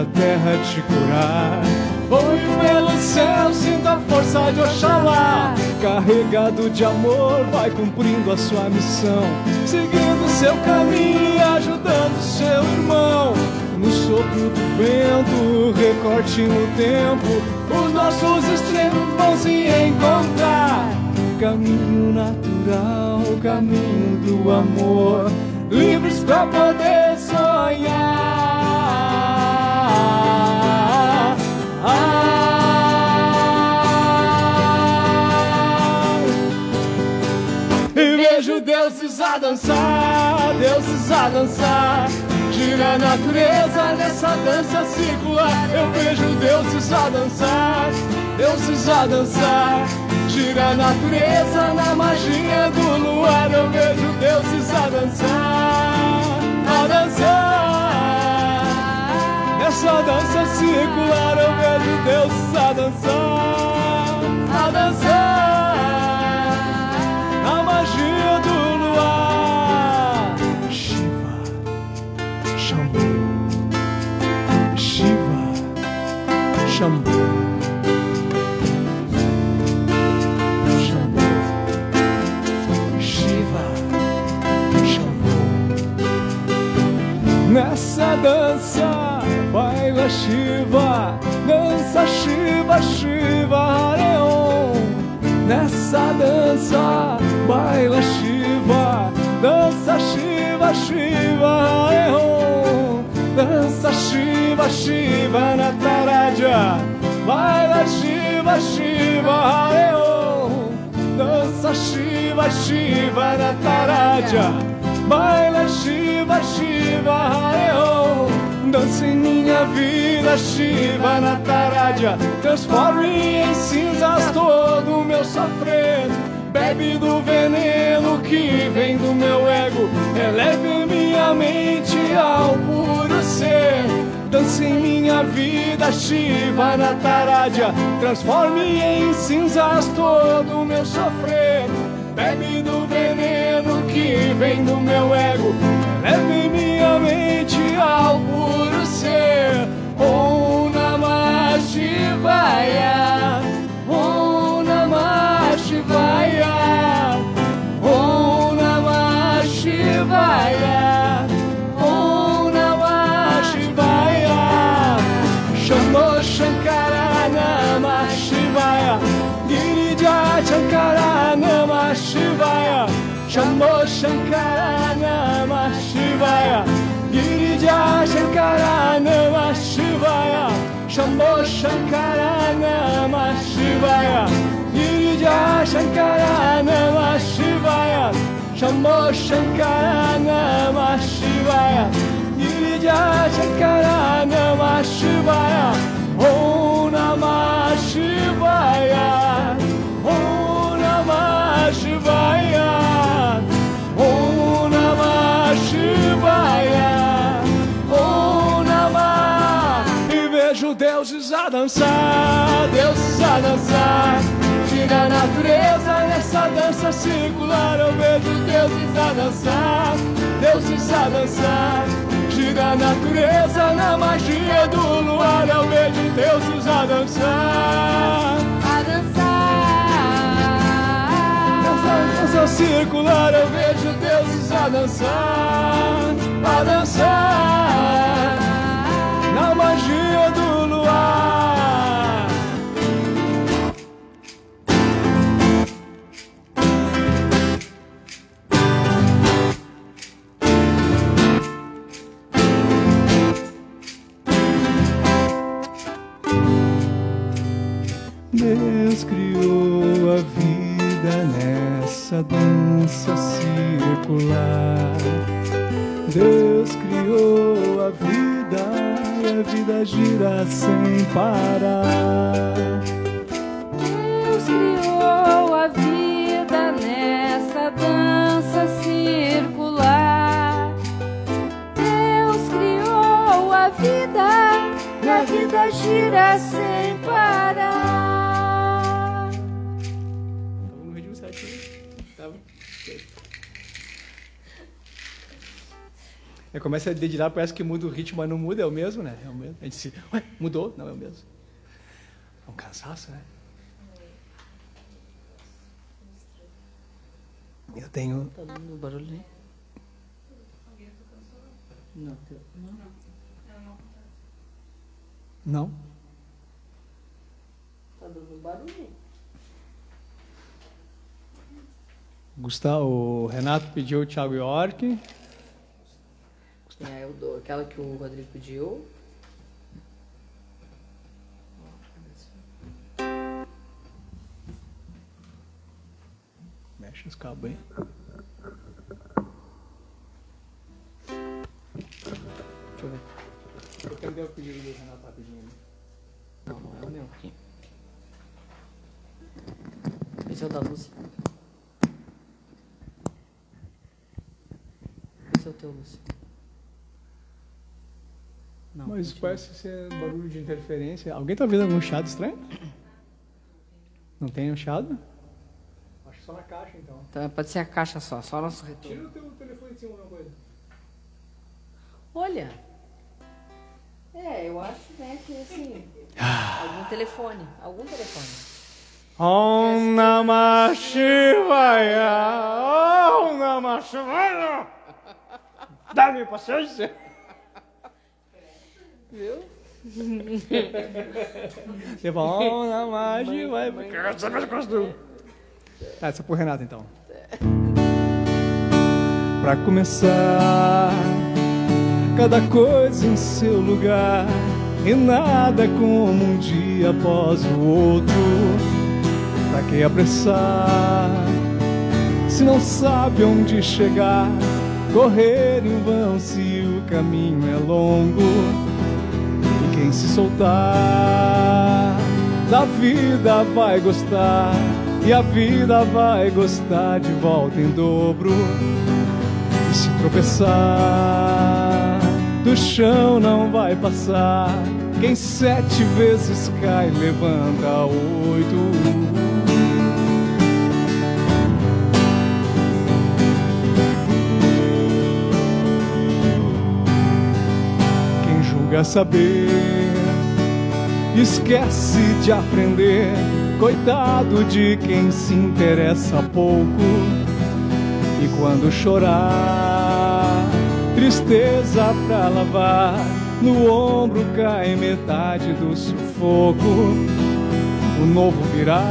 S11: A
S1: terra te curar. Olho pelo céu, sinta a força de Oxalá. Carregado de amor, vai cumprindo a sua missão. Seguindo seu caminho e ajudando seu irmão. No sopro do vento, recorte no tempo. Os nossos extremos vão se encontrar. Caminho natural, caminho do amor. Livres pra poder sonhar. E vejo deuses a dançar, deuses a dançar. Gira a natureza nessa dança circular. Eu vejo deuses a dançar, deuses a dançar. Gira a natureza na magia do luar. Eu vejo deuses a dançar, a dançar. Nessa dança circular eu vejo deuses a dançar, a dançar. Na magia do luar. Shiva, Shambhu, Shiva, Shambhu. Nessa dança, baila Shiva, dança Shiva, Shiva, Hareon. Nessa dança, baila Shiva, dança Shiva, Shiva, Hareon. Dança Shiva, Shiva, Nataraja, baila Shiva, Shiva, Hareon. Dança Shiva, Shiva, Nataraja, baila Shiva, Shiva, Hareon. Dança em minha vida, Shiva, Nataraja, transforme em cinzas todo o meu sofrer. Bebe do veneno que vem do meu ego, eleve minha mente ao puro ser. Dance em minha vida, Shiva Nataraja, transforme em cinzas todo o meu sofrer. Bebe do veneno que vem do meu ego, leve minha mente ao puro ser. Om Namah Shivaya, Om Namah Shivaya, Om Namah Shivaya, Om Namah Shivaya. Shambho Shankara Namah Shivaya Girija Shankara Namah Shivaya Shambho Shankara Namah Shivaya Girija Shankara Namah Shivaya Shambho Shankara Namah Shivaya Girija Shankara Namah Shivaya Shambho Shankara Namah Shivaya Girija Shankara Namah Shivaya Om Namah a dançar Deuses a dançar. Gira a natureza nessa dança circular Eu vejo deuses a dançar. Deuses a dançar. Gira a natureza na magia do luar Eu vejo deuses a dançar.
S11: A dançar.
S12: dança circular eu vejo deuses a dançar, a dançar. Na magia do nessa dança circular. Deus criou a vida e a vida gira sem parar.
S11: Deus criou a vida nessa dança circular. Deus criou a vida e a vida gira sem parar.
S1: Aí começa a dedilhar, parece que muda o ritmo, mas não muda, é o mesmo, né? É o mesmo. A gente se. Ué, mudou? Não, é o mesmo. É um cansaço, né? Eu tenho.
S2: Tá dando barulho aí? Não, teu- não.
S1: Não?
S2: Tá dando barulho.
S1: Gustavo, o Renato pediu o Thiago York.
S2: É o do, aquela que o Rodrigo pediu?
S1: Mexe os cabos aí.
S2: Deixa eu ver.
S1: Eu cadê o pedido do Renato rapidinho?
S2: Não, não é o meu aqui. Esse é o da Lúcia. Esse é o teu, Lúcia. Não,
S1: Mas
S2: continua.
S1: parece ser barulho de interferência. Alguém tá ouvindo algum chiado estranho? Não tem um chiado? Acho que só na caixa então.
S2: Então pode ser a caixa só, só nosso retorno.
S1: Tira o teu telefone de cima alguma coisa.
S2: Olha! É, eu acho, né, que assim.
S1: Ah.
S2: algum telefone. Algum telefone.
S1: Om Namah Shivaya! Om Namah Shivaya! Dá-me paciência!
S2: Viu?
S1: Você fala! Quero saber as coisas do- Tá, essa é pro Renato então. Pra começar, cada coisa em seu lugar e nada como um dia após o outro. Pra que apressar? Se não sabe onde chegar, correr em vão se o caminho é longo. Quem se soltar da vida vai gostar, e a vida vai gostar de volta em dobro. E se tropeçar, do chão não vai passar. Quem sete vezes cai, levanta oito. Julga saber, esquece de aprender. Coitado de quem se interessa pouco. E quando chorar, tristeza pra lavar, no ombro cai metade do sufoco. O novo virá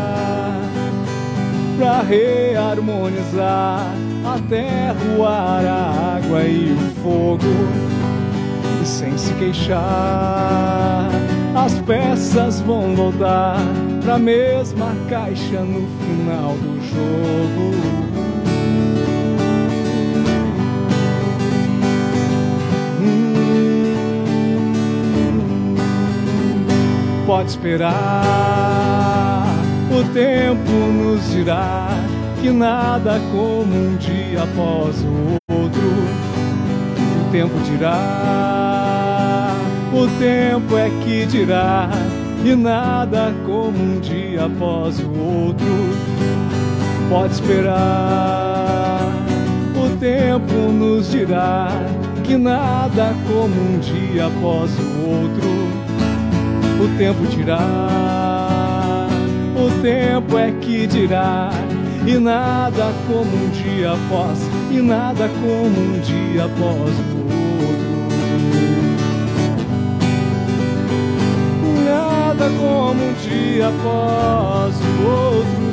S1: pra reharmonizar a terra, o ar, a água e o fogo. Sem se queixar, as peças vão voltar pra mesma caixa no final do jogo. pode esperar. O tempo nos dirá que nada como um dia após o outro. O tempo dirá, o tempo é que dirá, e nada como um dia após o outro. Pode esperar, o tempo nos dirá que nada como um dia após o outro o tempo dirá, o tempo é que dirá, e nada como um dia após, e nada como um dia após o outro. Nada como um dia após o outro.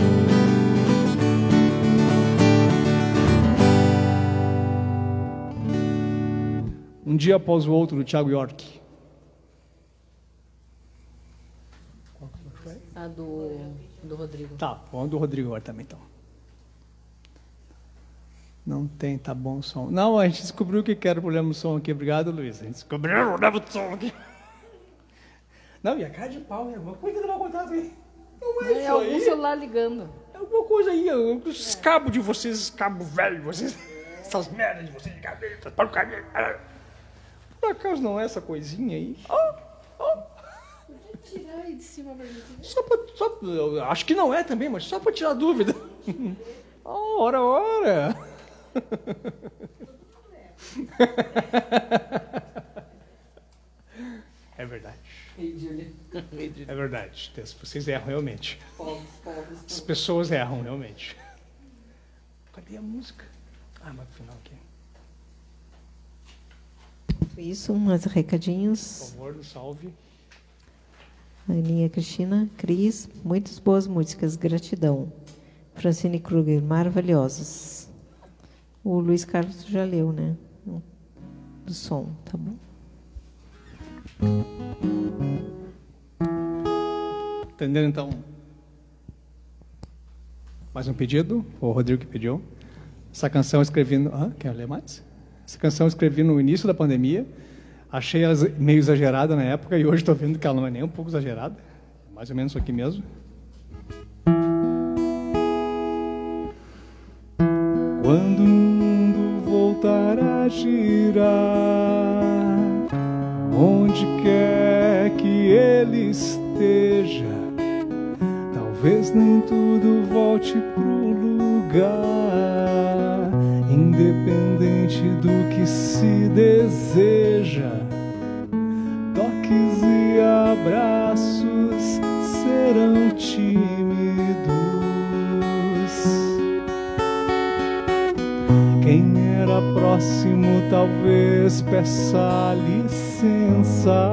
S1: Um dia após o outro, do Thiago York.
S2: A do, do Rodrigo.
S1: Tá, vamos do Rodrigo agora também, então. Não tem, tá bom o som. Não, a gente descobriu que era o problema do som aqui. Obrigado, Luiz. A gente descobriu o problema do som aqui. Não, e a cara de pau, né? Como é que ele vai contar aí? Não é,
S2: É
S1: isso
S2: algum
S1: aí.
S2: celular ligando.
S1: É alguma coisa aí. Os cabos de vocês, esses cabos velhos, vocês. Essas merdas de vocês de cabeça, para o caminho. Por acaso não é essa coisinha aí? Oh, oh.
S2: Tirar aí de cima pra gente.
S1: Só pra, só, eu acho que não é também, mas só para tirar dúvida. Oh, ora, ora. É verdade. É verdade. Vocês erram realmente. As pessoas erram realmente. Cadê a música? Ah, mas no final aqui.
S4: Isso, mais
S1: Por
S4: recadinhos.
S1: favor, no salve.
S4: Aninha Cristina, Cris, muitas boas músicas, gratidão. Francine Kruger, maravilhosos. O Luiz Carlos já leu, né? Do som, tá bom?
S1: Entendendo então? Mais um pedido? O Rodrigo que pediu. Essa canção eu escrevi. No... Ah, quer ler mais? Essa canção eu escrevi no início da pandemia. Achei ela meio exagerada na época e hoje estou vendo que ela não é nem um pouco exagerada. É mais ou menos aqui mesmo. Quando o mundo voltar a girar, onde quer que ele esteja, talvez nem tudo volte pro lugar, independente do que se deseja. Toques e abraços próximo talvez peça licença.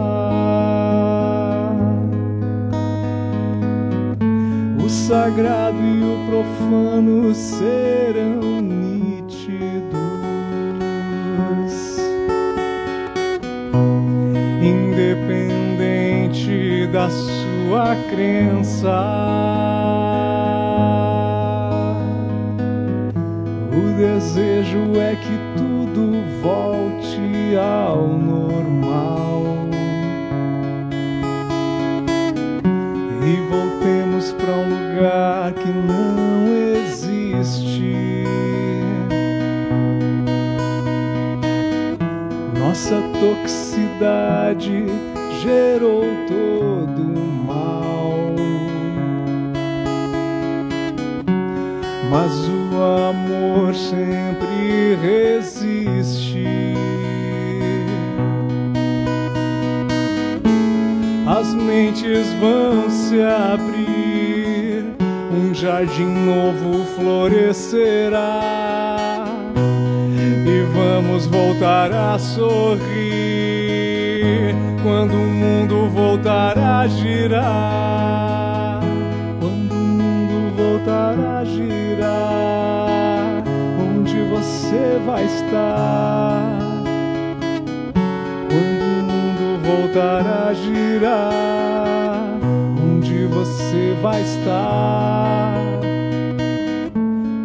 S1: O sagrado e o profano serão nítidos. Independente da sua crença. O desejo é que volte ao normal e voltemos para um lugar que não existe. Nossa toxicidade gerou todo o mal. mas o amor sempre resiste. As mentes vão se abrir, um jardim novo florescerá e vamos voltar a sorrir quando o mundo voltar a girar. Quando o mundo voltar a girar, onde você vai estar? Quando o mundo voltar a girar, onde você vai estar?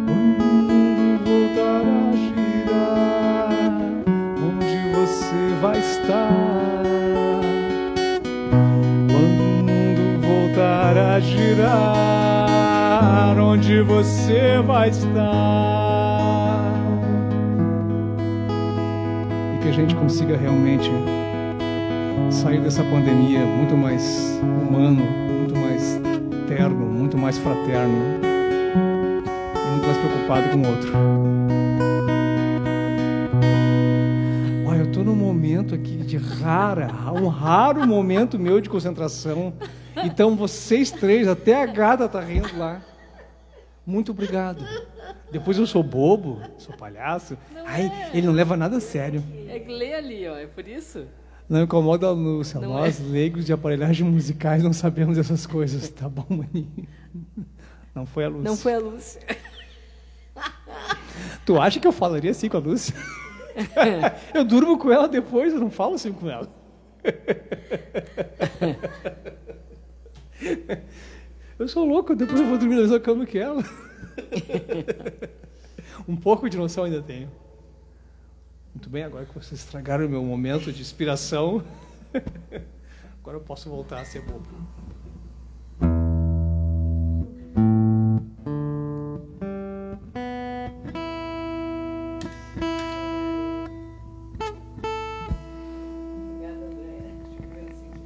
S1: Quando o mundo voltar a girar, onde você vai estar? Quando o mundo voltar a girar, onde você vai estar? E que a gente consiga realmente sair dessa pandemia muito mais humano, muito mais terno, muito mais fraterno e muito mais preocupado com o outro. Olha, eu tô num momento aqui de rara, um raro momento meu de concentração. Então vocês três, até a gata tá rindo lá. Muito obrigado. Depois eu sou bobo, sou palhaço. Não Ai, é. ele não leva nada a sério.
S2: É que lê ali, ó, é por isso.
S1: Não incomoda a Lúcia. Não Nós, é. leigos de aparelhagem musicais, não sabemos essas coisas. Tá bom, maninho? Não foi a Lúcia.
S2: Não foi a Lúcia.
S1: Tu acha que eu falaria assim com a Lúcia? eu durmo com ela depois, eu não falo assim com ela. Eu sou louco, depois eu vou dormir na mesma cama que ela. um pouco de noção ainda tenho. Muito bem, agora que vocês estragaram o meu momento de inspiração, agora eu posso voltar a ser bobo.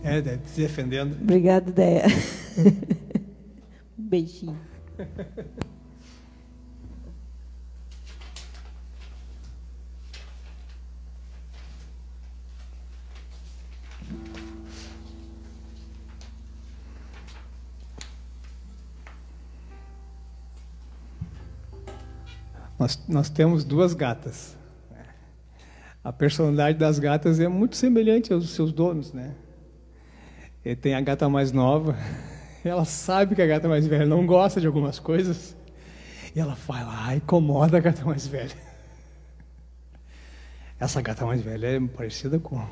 S1: É, se defendendo.
S4: Obrigada, Déia. Beijinho.
S1: Nós, nós temos duas gatas. A personalidade das gatas é muito semelhante aos seus donos, né? E tem a gata mais nova, ela sabe que a gata mais velha não gosta de algumas coisas, e ela vai lá e incomoda a gata mais velha. Essa gata mais velha é parecida com.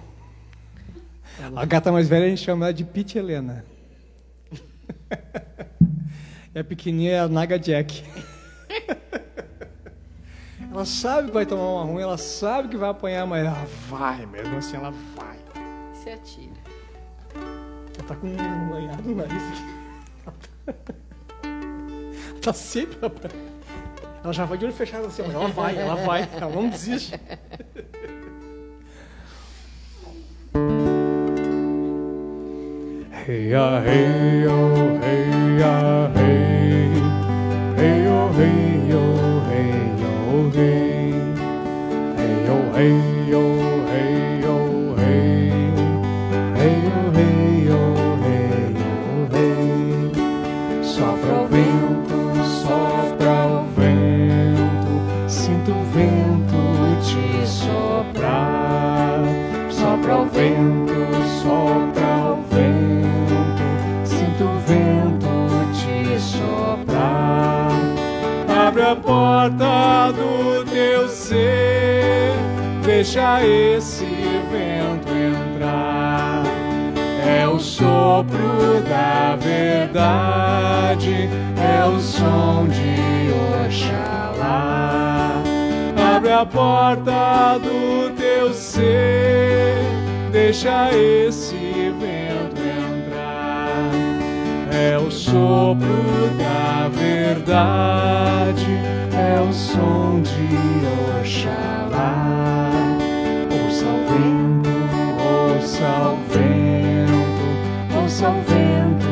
S1: A gata mais velha a gente chama ela de Pete Helena. E a pequenininha é a Naga Jack. Ela sabe que vai tomar uma ruim, ela sabe que vai apanhar, mas ela vai, mesmo assim ela vai.
S2: Se atira.
S1: Ela tá com um lanhado no nariz aqui. tá sempre. Ela já vai de olho fechado assim, mas ela vai, ela vai, ela não desiste. Hey, ah, hey, oh, hey, ah, hey, hey, oh, hey, deixa esse vento entrar. É o sopro da verdade, é o som de Oxalá. Abre a porta do teu ser, deixa esse vento entrar. É o sopro da verdade, é o som de Oxalá ouça o vento, ouça o vento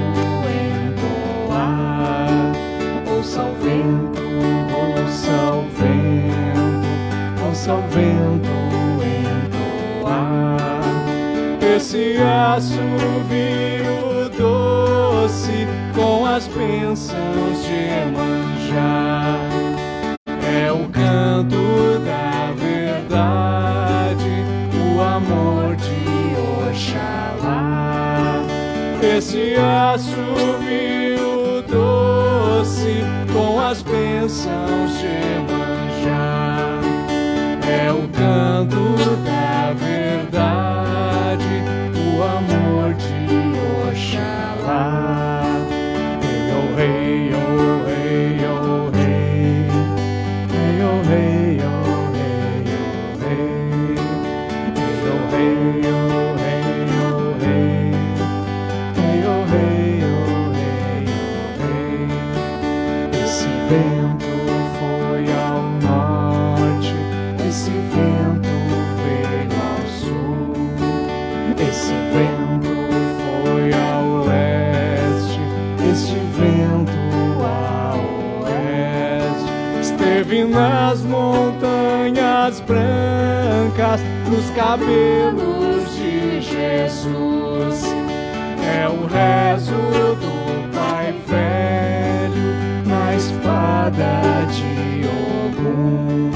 S1: entoar, ouça o vento, ouça o vento, ouça o vento entoar. Esse assovio doce com as bênçãos de manjar é o canto da verdade, Esse assovio doce com as bênçãos de manjar. É o canto nos cabelos de Jesus. É o rezo do Pai Velho na espada de Ogum.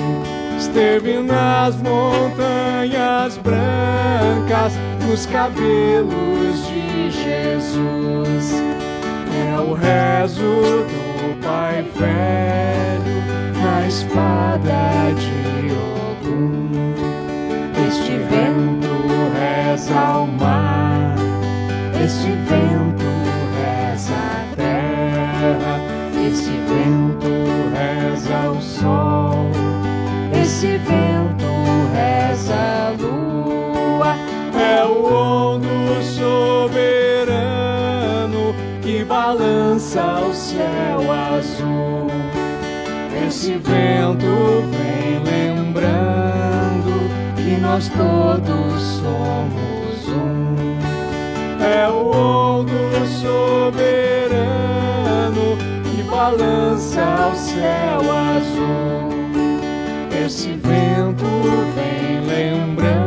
S1: Esteve nas montanhas brancas, nos cabelos de Jesus. É o rezo do Pai Velho na espada de Ogum. Este vento reza ao mar, este vento reza a terra, este vento reza ao sol, esse vento reza a lua, é o ondo soberano que balança o céu azul. Esse vento vem lembrando nós todos somos um. É o ondo soberano que balança o céu azul. Esse vento vem lembrando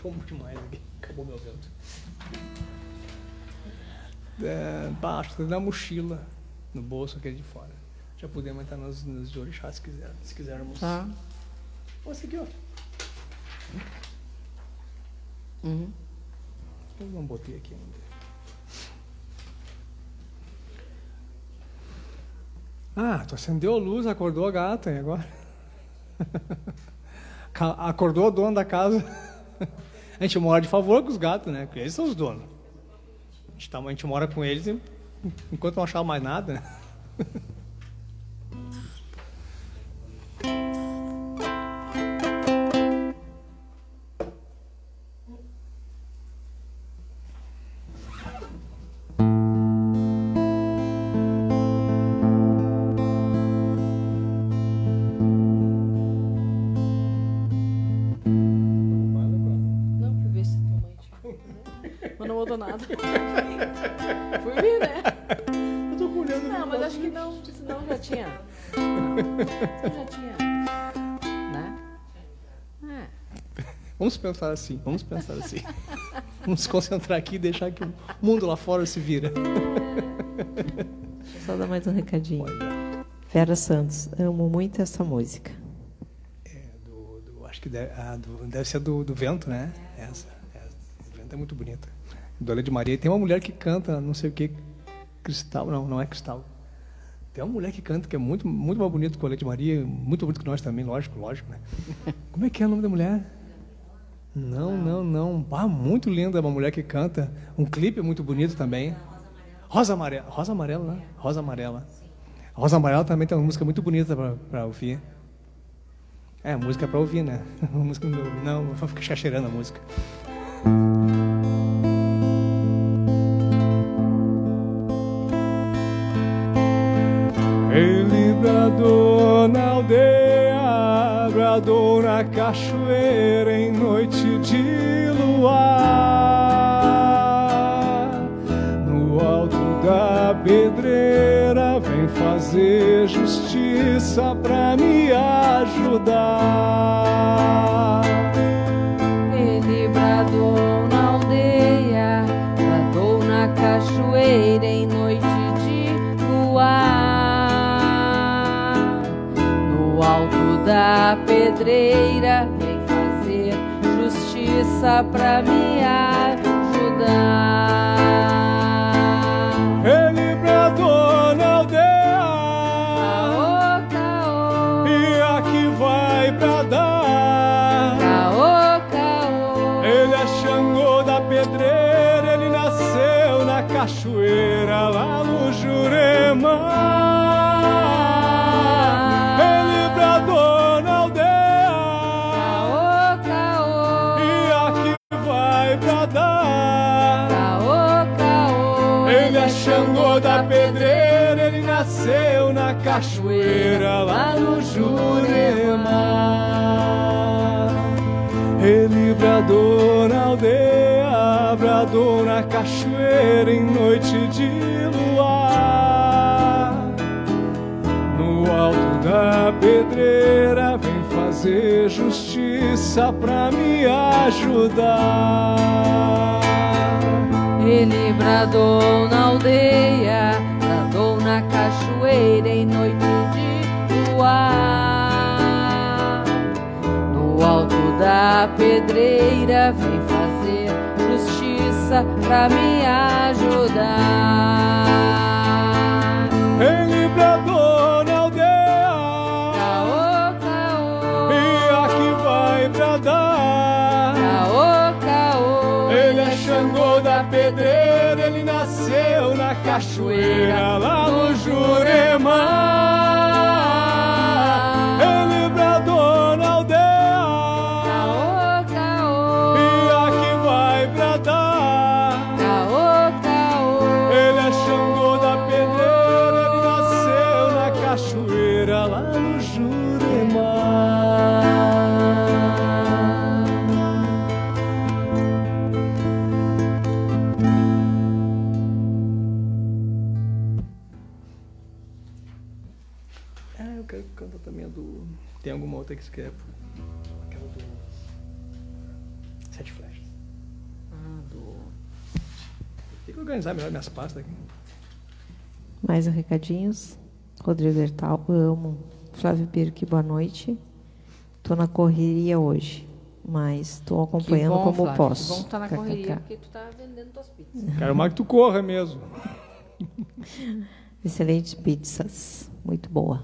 S13: soprou muito mais aqui. Acabou meu vento. É, baixo, na mochila, no bolso aqui de fora. Já podemos entrar nos, nos de orixá se, quiser, se quisermos.
S14: Tá.
S13: Ó, esse aqui, ó.
S14: Uhum.
S13: Eu não botei aqui ainda. Ah, tu acendeu a luz, acordou a gata, e agora? Acordou o dono da casa. A gente mora de favor com os gatos, né? Porque eles são os donos. A gente, tá- a gente mora com eles enquanto não achar mais nada, né? pensar assim, vamos pensar assim. Vamos concentrar aqui e deixar que o mundo lá fora se vira.
S4: Só dar mais um recadinho. Vera Santos, amo muito essa música.
S13: É, do, do- acho que deve, ah, do- deve ser do, do vento, né? Essa, essa. O vento é muito bonita. Dona de Maria. Tem uma mulher que canta, não sei o que, cristal, não, não é cristal. Tem uma mulher que canta que é muito, muito mais bonito que o de Maria, muito bonito que nós também, lógico, lógico, né? Como é que é o nome da mulher? Não, não, não. Ah, muito linda uma mulher que canta. Um clipe muito bonito também. Rosa Amarela. Rosa Amarela, né? Rosa Amarela. Rosa Amarela também tem uma música muito bonita para ouvir. É, música é pra ouvir, né? Música não, não vou ficar cheirando a música.
S1: Ele bradou na aldeia, bradou na cachoeira fazer justiça pra me ajudar.
S2: Ele bradou na aldeia, bradou na cachoeira em noite de luar. No alto da pedreira, vem fazer justiça pra me ajudar.
S1: Cachoeira lá no Jurema. Ele bradou na aldeia, bradou na cachoeira em noite de luar. No alto da pedreira, vem fazer justiça pra me ajudar.
S2: Ele bradou na aldeia, na cachoeira em noite de luar. No alto da pedreira, vem fazer justiça pra me ajudar.
S1: Ele bradou na Tem alguma outra que escreve? Aquela do. Sete Flechas.
S15: Ah, do...
S1: Tem que organizar melhor minhas pastas aqui.
S4: Mais recadinhos. Rodrigo Hertal, amo. Flávio Pirque, boa noite. Tô na correria hoje, mas tô acompanhando
S15: que bom,
S4: como
S15: Flávio,
S4: posso.
S15: Que bom que tá na
S4: KKK.
S15: correria, porque tu tá vendendo tuas pizzas.
S1: Quero mais que tu corra mesmo.
S4: Excelentes pizzas, muito boa.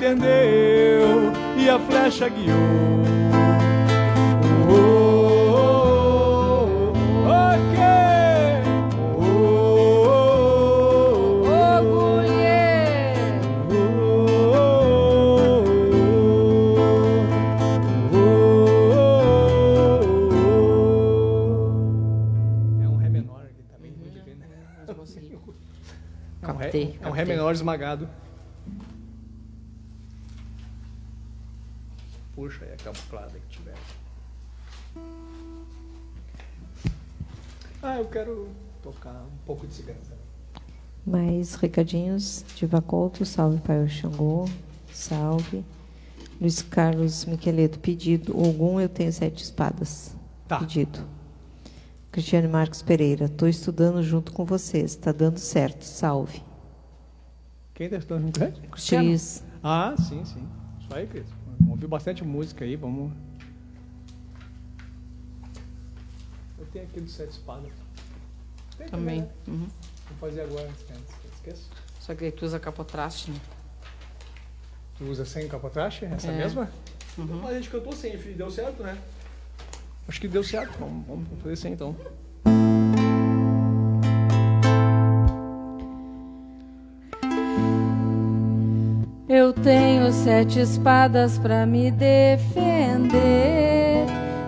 S1: Entendeu e a flecha guiou quero tocar um pouco de cigança.
S4: Mais recadinhos. Diva Couto, salve Pai Xangô, salve. Luiz Carlos Miqueleto, pedido. Ogum, eu tenho sete espadas.
S1: Tá.
S4: Pedido. Cristiane Marcos Pereira, estou estudando junto com vocês. Está dando certo. Salve.
S1: Quem está estudando junto com.
S4: Cris,
S1: Ah, sim, sim. Isso aí, Cris. Ouviu bastante música aí, vamos. Eu tenho aqui do Sete Espadas. Tem
S15: Também.
S1: né?
S15: Uhum.
S1: Vou fazer agora.
S15: Só que daí tu usa capotraste, né?
S1: Tu usa sem capotraste? Essa
S15: É.
S1: mesma? Uhum. Mas a gente cantou sem, filho, deu certo, né? Acho que deu certo. Vamos, vamos fazer assim então.
S2: Eu tenho sete espadas para me defender.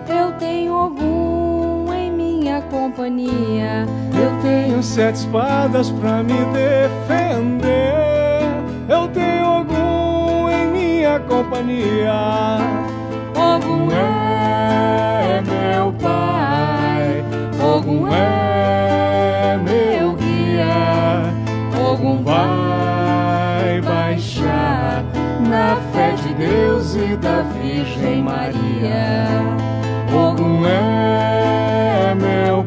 S2: Eu tenho algum em minha companhia.
S1: Eu tenho sete espadas para me defender. Eu tenho algum em minha companhia.
S2: Ogum é meu pai. Ogum é meu guia. Ogum vai baixar na fé de Deus e da Virgem Maria.
S1: Ogum é meu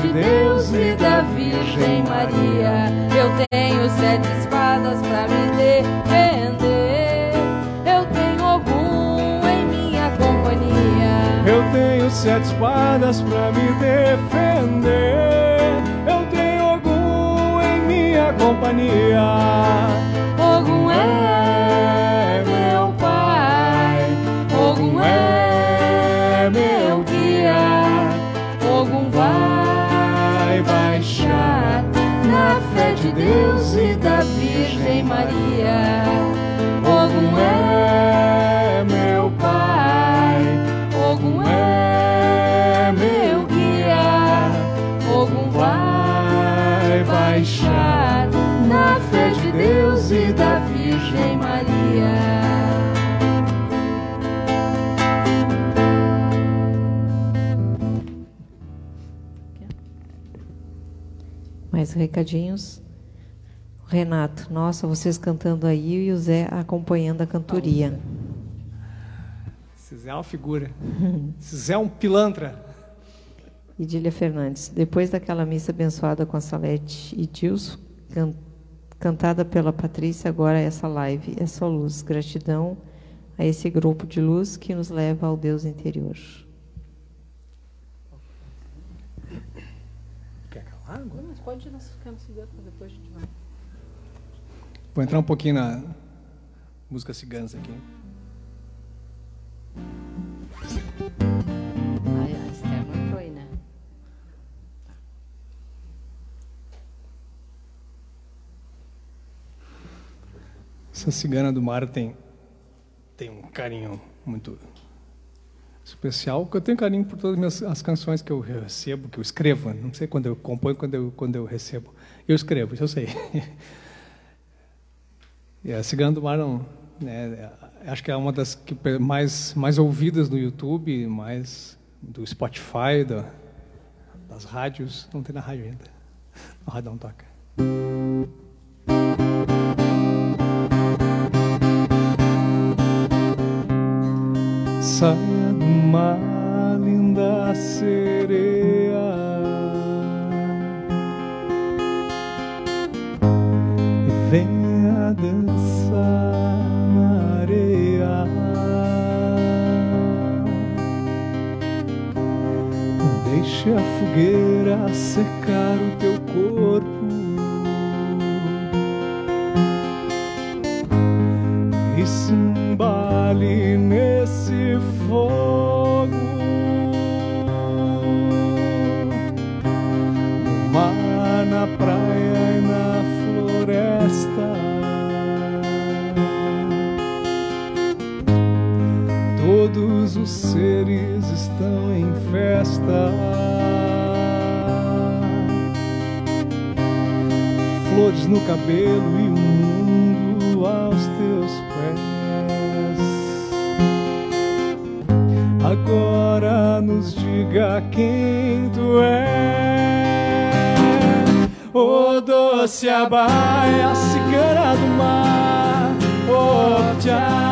S2: de Deus e da Virgem Maria. Eu tenho sete espadas para me defender. Eu tenho algum em minha companhia.
S1: Eu tenho sete espadas para me defender. Eu tenho algum em minha companhia.
S2: Ogum é Deus e da Virgem Maria. Ogum é meu pai. Ogum é meu guia. Ogum vai baixar na fé de Deus e da Virgem Maria.
S4: Mais recadinhos. Renato, nossa, vocês cantando aí e o Zé acompanhando a cantoria.
S1: Esse Zé é uma figura. Esse Zé é um pilantra.
S4: Idília Fernandes, depois daquela missa abençoada com a Salete e Dilson, can- cantada pela Patrícia, agora essa live é só luz. Gratidão a esse grupo de luz que nos leva ao Deus interior.
S1: Quer calar agora?
S16: Mas pode ficar no cigarro, depois a gente vai.
S1: Vou entrar um pouquinho na música ciganas aqui.
S16: Né?
S1: Essa cigana do mar tem, tem um carinho muito especial, porque eu tenho carinho por todas as, minhas, as canções que eu recebo, que eu escrevo. Não sei quando eu componho, quando eu, quando eu recebo. Eu escrevo, isso eu sei. E a Cigana do Mar, não, né, acho que é uma das que mais, mais ouvidas no YouTube, mais do Spotify, da, das rádios. Não tem na rádio ainda. No rádio não toca. Saia do mar, linda sereia, dançar na areia. Deixe a fogueira secar o teu corpo. e se embale nesse fogo. Os seres estão em festa. Flores no cabelo e o mundo aos teus pés. Agora nos diga quem tu é. O doce abaia, cigana do mar. O já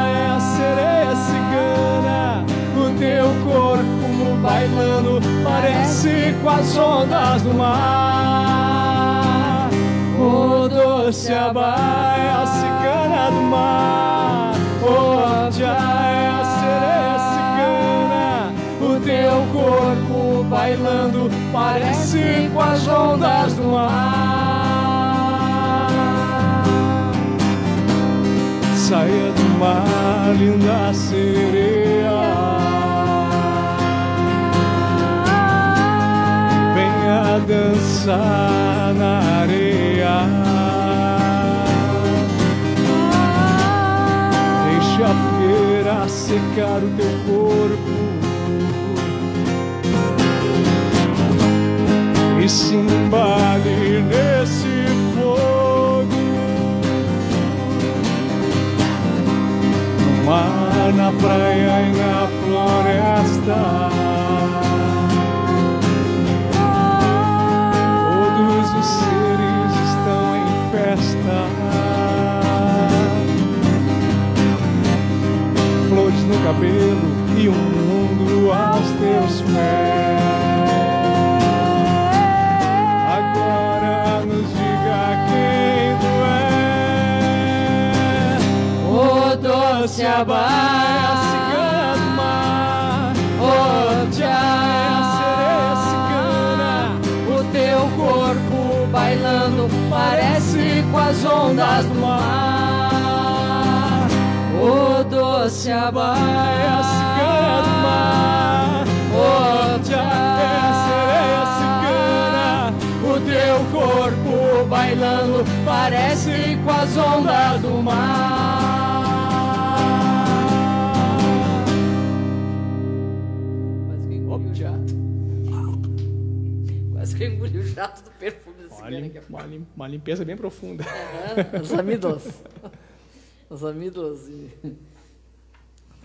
S1: bailando parece com as ondas do mar. O doce abaia, a cigana do mar. O já é a sereia cigana. O teu corpo bailando parece com as ondas do mar. Saia do mar, linda sereia. Venha dançar na areia. Deixa a fogueira secar o teu corpo. e se embale nesse fogo. No mar, na praia e na floresta. Cabelo e um mundo aos teus pés. Agora nos diga quem tu és. O doce abaia, cigana do doce abaia, cigana do mar. O tchaia, sereia cigana. O teu corpo bailando parece com as ondas do mar.
S17: Quase que eu engoli o jato. Quase que eu engoli o jato do perfume da
S1: Uma, lim-
S17: é
S1: uma lim- uma limpeza bem profunda.
S17: Aham, Os amigos. Os amigos. e-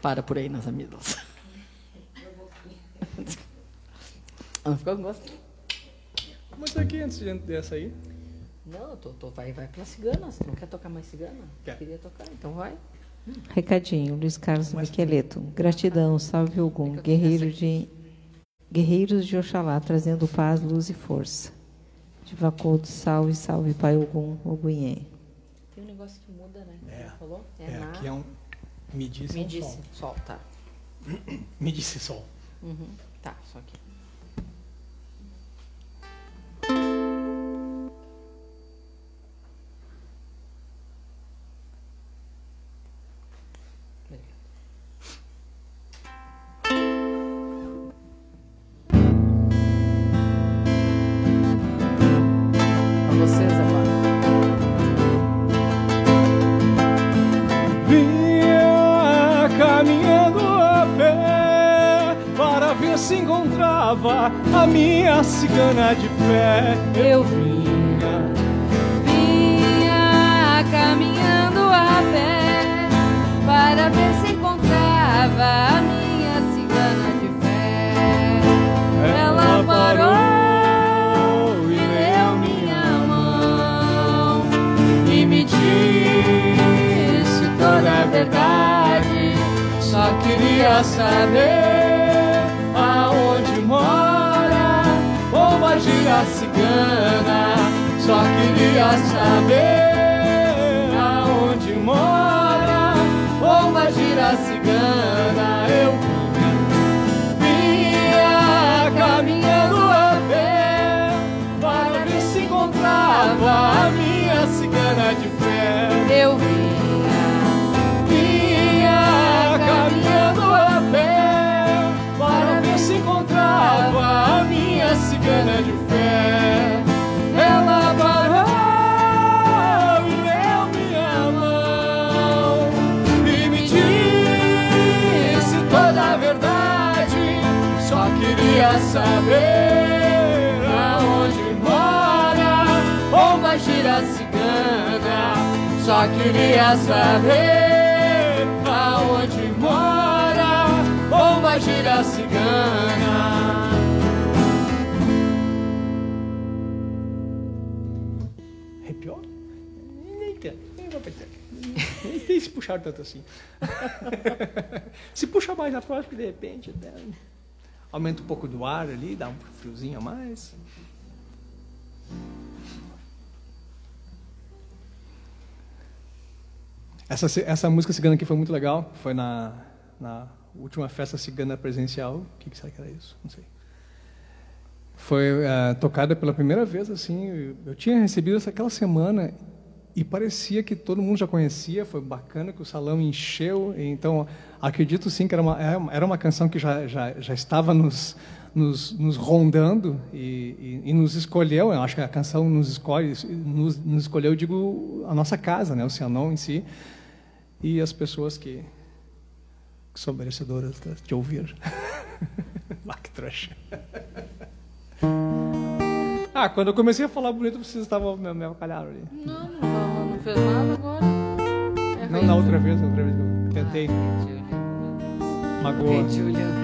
S17: Para por aí nas amigos. Não ficou com gosto?
S1: Mas aqui antes de- dessa aí.
S17: Não, tô, tô, vai, vai pra cigana. Você não quer tocar mais cigana?
S1: Quer.
S17: Queria tocar, então vai.
S4: Recadinho, Luiz Carlos Miqueleto. Gratidão, salve Ogum, guerreiro de guerreiros de Oxalá, trazendo paz, luz e força. De Vacodo, salve, salve Pai Ogum, Ogunhê.
S17: Tem um negócio que muda, né?
S1: É.
S17: Você falou?
S1: É,
S17: na...
S1: aqui é um. Me disse
S17: Me disse.
S1: sol.
S17: Sol, tá.
S1: Me disse sol.
S17: Uhum. Tá, só aqui.
S1: Cigana de fé. Eu vinha,
S2: Vinha caminhando a pé para ver se encontrava a minha cigana de fé. Ela parou e leu minha mão e me disse toda a verdade.
S1: só queria saber cigana. Só queria saber saber aonde mora, onde gira cigana. Só queria saber aonde mora, onde gira cigana. Arrepiou? Eita, nem vou. Nem se puxar tanto assim. se puxa mais na próxima, de repente, né? Aumenta um pouco do ar ali, dá um friozinho a mais. Essa, essa música cigana aqui foi muito legal. Foi na, na última festa cigana presencial. O que, que será que era isso? Não sei. foi uh, tocada pela primeira vez assim. Eu tinha recebido essa aquela semana e parecia que todo mundo já conhecia. Foi bacana que o salão encheu. Então acredito sim que era uma é, era uma canção que já já, já estava nos nos, nos rondando e, e, e, nos escolheu. Eu acho que a canção nos escolhe, nos, nos escolheu, digo, a nossa casa, né, o Cianon em si, e as pessoas que, que são merecedoras de ouvir. ah, que trouxa. Ah, quando eu comecei a falar bonito, vocês estavam me, me avacalharam ali.
S2: Não, não, não fez nada agora.
S1: É não, na outra vez, na outra vez eu tentei.
S2: Ah,
S1: Magoa.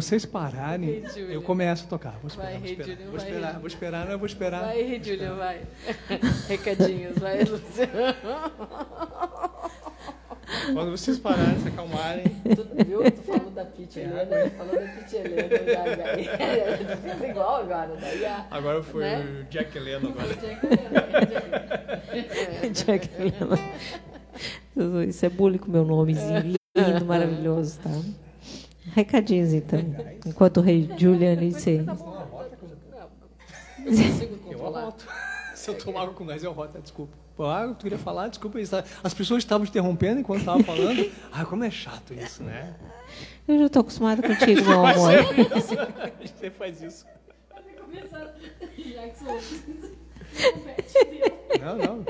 S1: vocês pararem, eu começo a tocar. Vou esperar, vai, vou, esperar, Julian, vou, esperar vou esperar, não, vou esperar.
S2: Vai, Julian, vai. Recadinhos, vai, Luciano.
S1: Quando vocês pararem, se acalmarem.
S2: Tu viu? Tu falou da Pete Helena, falou da Pete Helena. Já, já, já, igual agora. Daí a,
S1: agora foi né? o Jack Helena. Agora.
S2: Jack Helena.
S4: Jack Helena. Isso é bullying com meu nomezinho lindo, maravilhoso, tá? Recadinhos, então. Enquanto o rei Julian disse.
S1: Eu anoto. Se eu tomar água com gás, eu roto, desculpa. Ah, tu queria falar, desculpa. As pessoas estavam te interrompendo enquanto estava falando. Ah, como é chato isso, né?
S4: Eu já estou acostumada contigo, meu amor.
S1: Você faz isso. Não, não.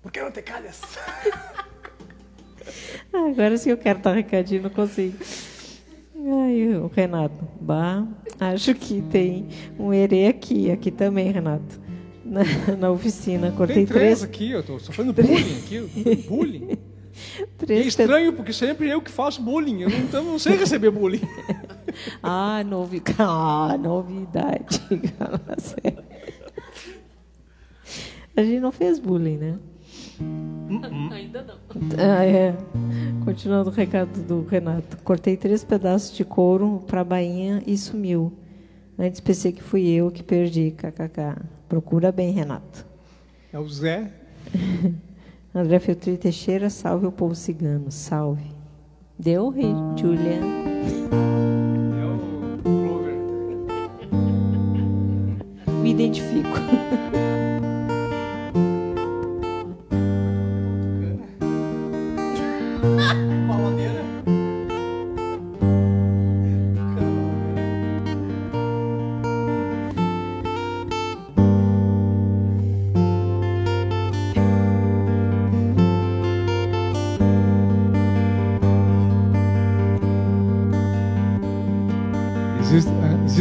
S1: Por que não te calhas?
S4: Agora sim eu quero dar um recadinho, não consigo. Ai, o Renato, bah, acho que tem um herê aqui, aqui também, Renato. Na, na oficina, cortei
S1: tem três,
S4: três
S1: aqui, eu estou sofrendo bullying aqui, bullying. Três é estranho, porque sempre eu que faço bullying, eu não, então, não sei receber bullying.
S4: ah, novi... ah, novidade. A gente não fez bullying, né?
S2: Ainda não.
S4: Ah, é. Continuando o recado do Renato. Cortei três pedaços de couro para a bainha e sumiu. Antes pensei que fui eu que perdi, kkk. Procura bem, Renato.
S1: É o Zé.
S4: André Feltri Teixeira, salve o povo cigano, salve. Deu, rei, Julian.
S1: É o Clover.
S4: Me identifico.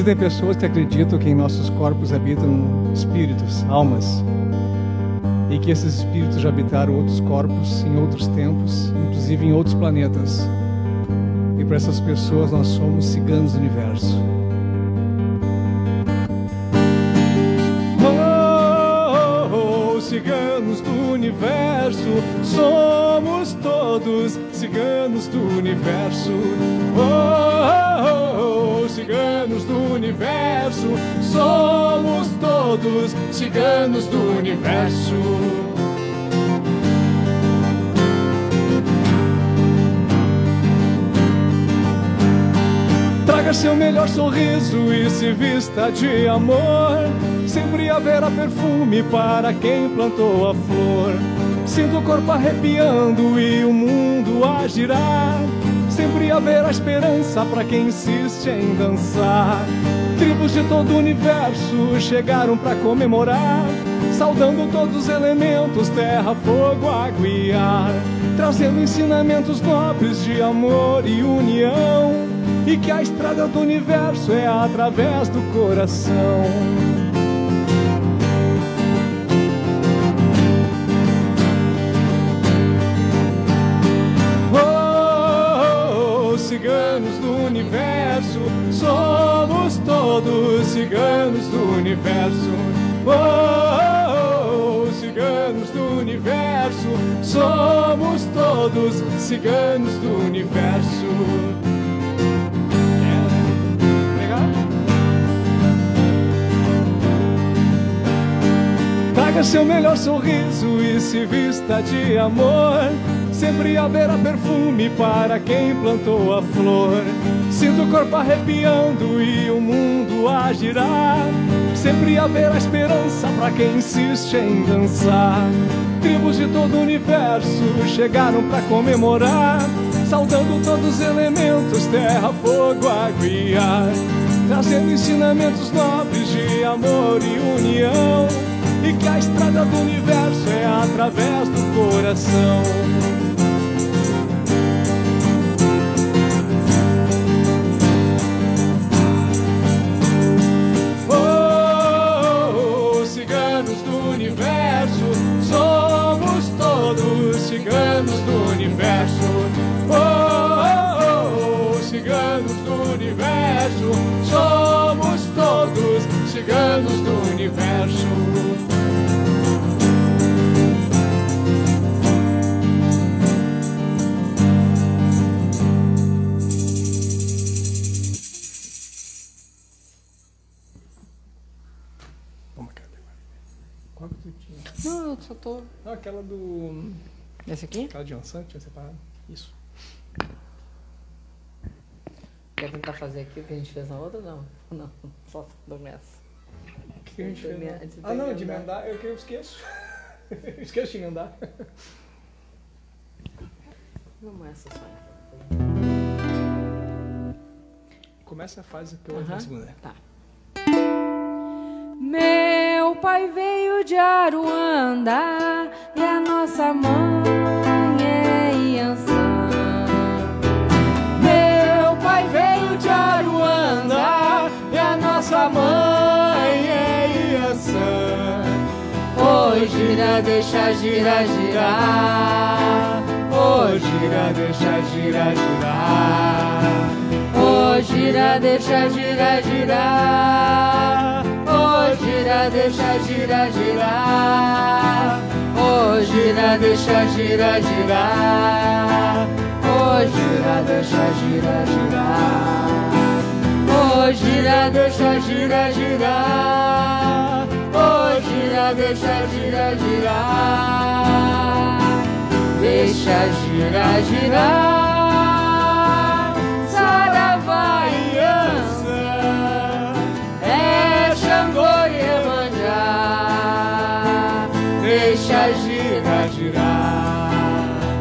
S1: Existem pessoas que acreditam que em nossos corpos habitam espíritos, almas, e que esses espíritos já habitaram outros corpos em outros tempos, inclusive em outros planetas. E para essas pessoas nós somos ciganos do universo. Oh, oh, oh, ciganos do universo, somos todos ciganos do universo. Oh, oh, oh, ciganos do universo, somos todos ciganos do universo. Traga seu melhor sorriso e se vista de amor. Sempre haverá perfume para quem plantou a flor. Sinto o corpo arrepiando e o mundo a girar. Sempre haverá esperança para quem insiste em dançar. Tribos de todo o universo chegaram para comemorar, saudando todos os elementos: terra, fogo, água e ar, trazendo ensinamentos nobres de amor e união. E que a estrada do universo é através do coração. Universo, somos todos ciganos do universo. Oh, oh, oh, ciganos do universo, somos todos ciganos do universo. Traga seu melhor sorriso e se vista de amor. Sempre haverá perfume para quem plantou a flor. Sinto o corpo arrepiando e o mundo a girar. Sempre haverá esperança para quem insiste em dançar. Tribos de todo o universo chegaram para comemorar, saudando todos os elementos, terra, fogo, água e ar, trazendo ensinamentos nobres de amor e união. E que a estrada do universo é através do coração. Ciganos do universo. Oh, oh, oh, ciganos do universo. Somos todos ciganos do universo. Qual que tu tinha?
S18: Não, eu só tô.
S1: Não, aquela do.
S18: Esse aqui?
S1: Aquela de Ansan, tinha separado. Isso.
S18: Quer tentar fazer aqui o que a gente fez na outra? Não. Não, só do nessa.
S1: O que, que a gente fez?
S18: De
S1: Ah, não, de
S18: emendar.
S1: eu que eu esqueço. Eu esqueço de emendar.
S18: Vamos essa só.
S1: Começa a fase que eu vou na segunda.
S18: Tá.
S2: Meu pai veio de Aruanda e a nossa mãe é Iansã. Meu pai veio de Aruanda
S1: e a nossa mãe é Iansã.
S2: Oi, gira, deixa girar, girar.
S1: Ô, gira, deixa girar, girar.
S2: Ô, gira, deixa girar, girar. Gira, deixa girar, girar. Ô, gira, deixa girar, girar. Ô, gira, deixa girar, girar. Ô, gira, deixa girar, girar. Ô, gira, deixa girar, girar. Deixa girar, girar. Saravá e Ança. É Xangô Deixa girar, girar.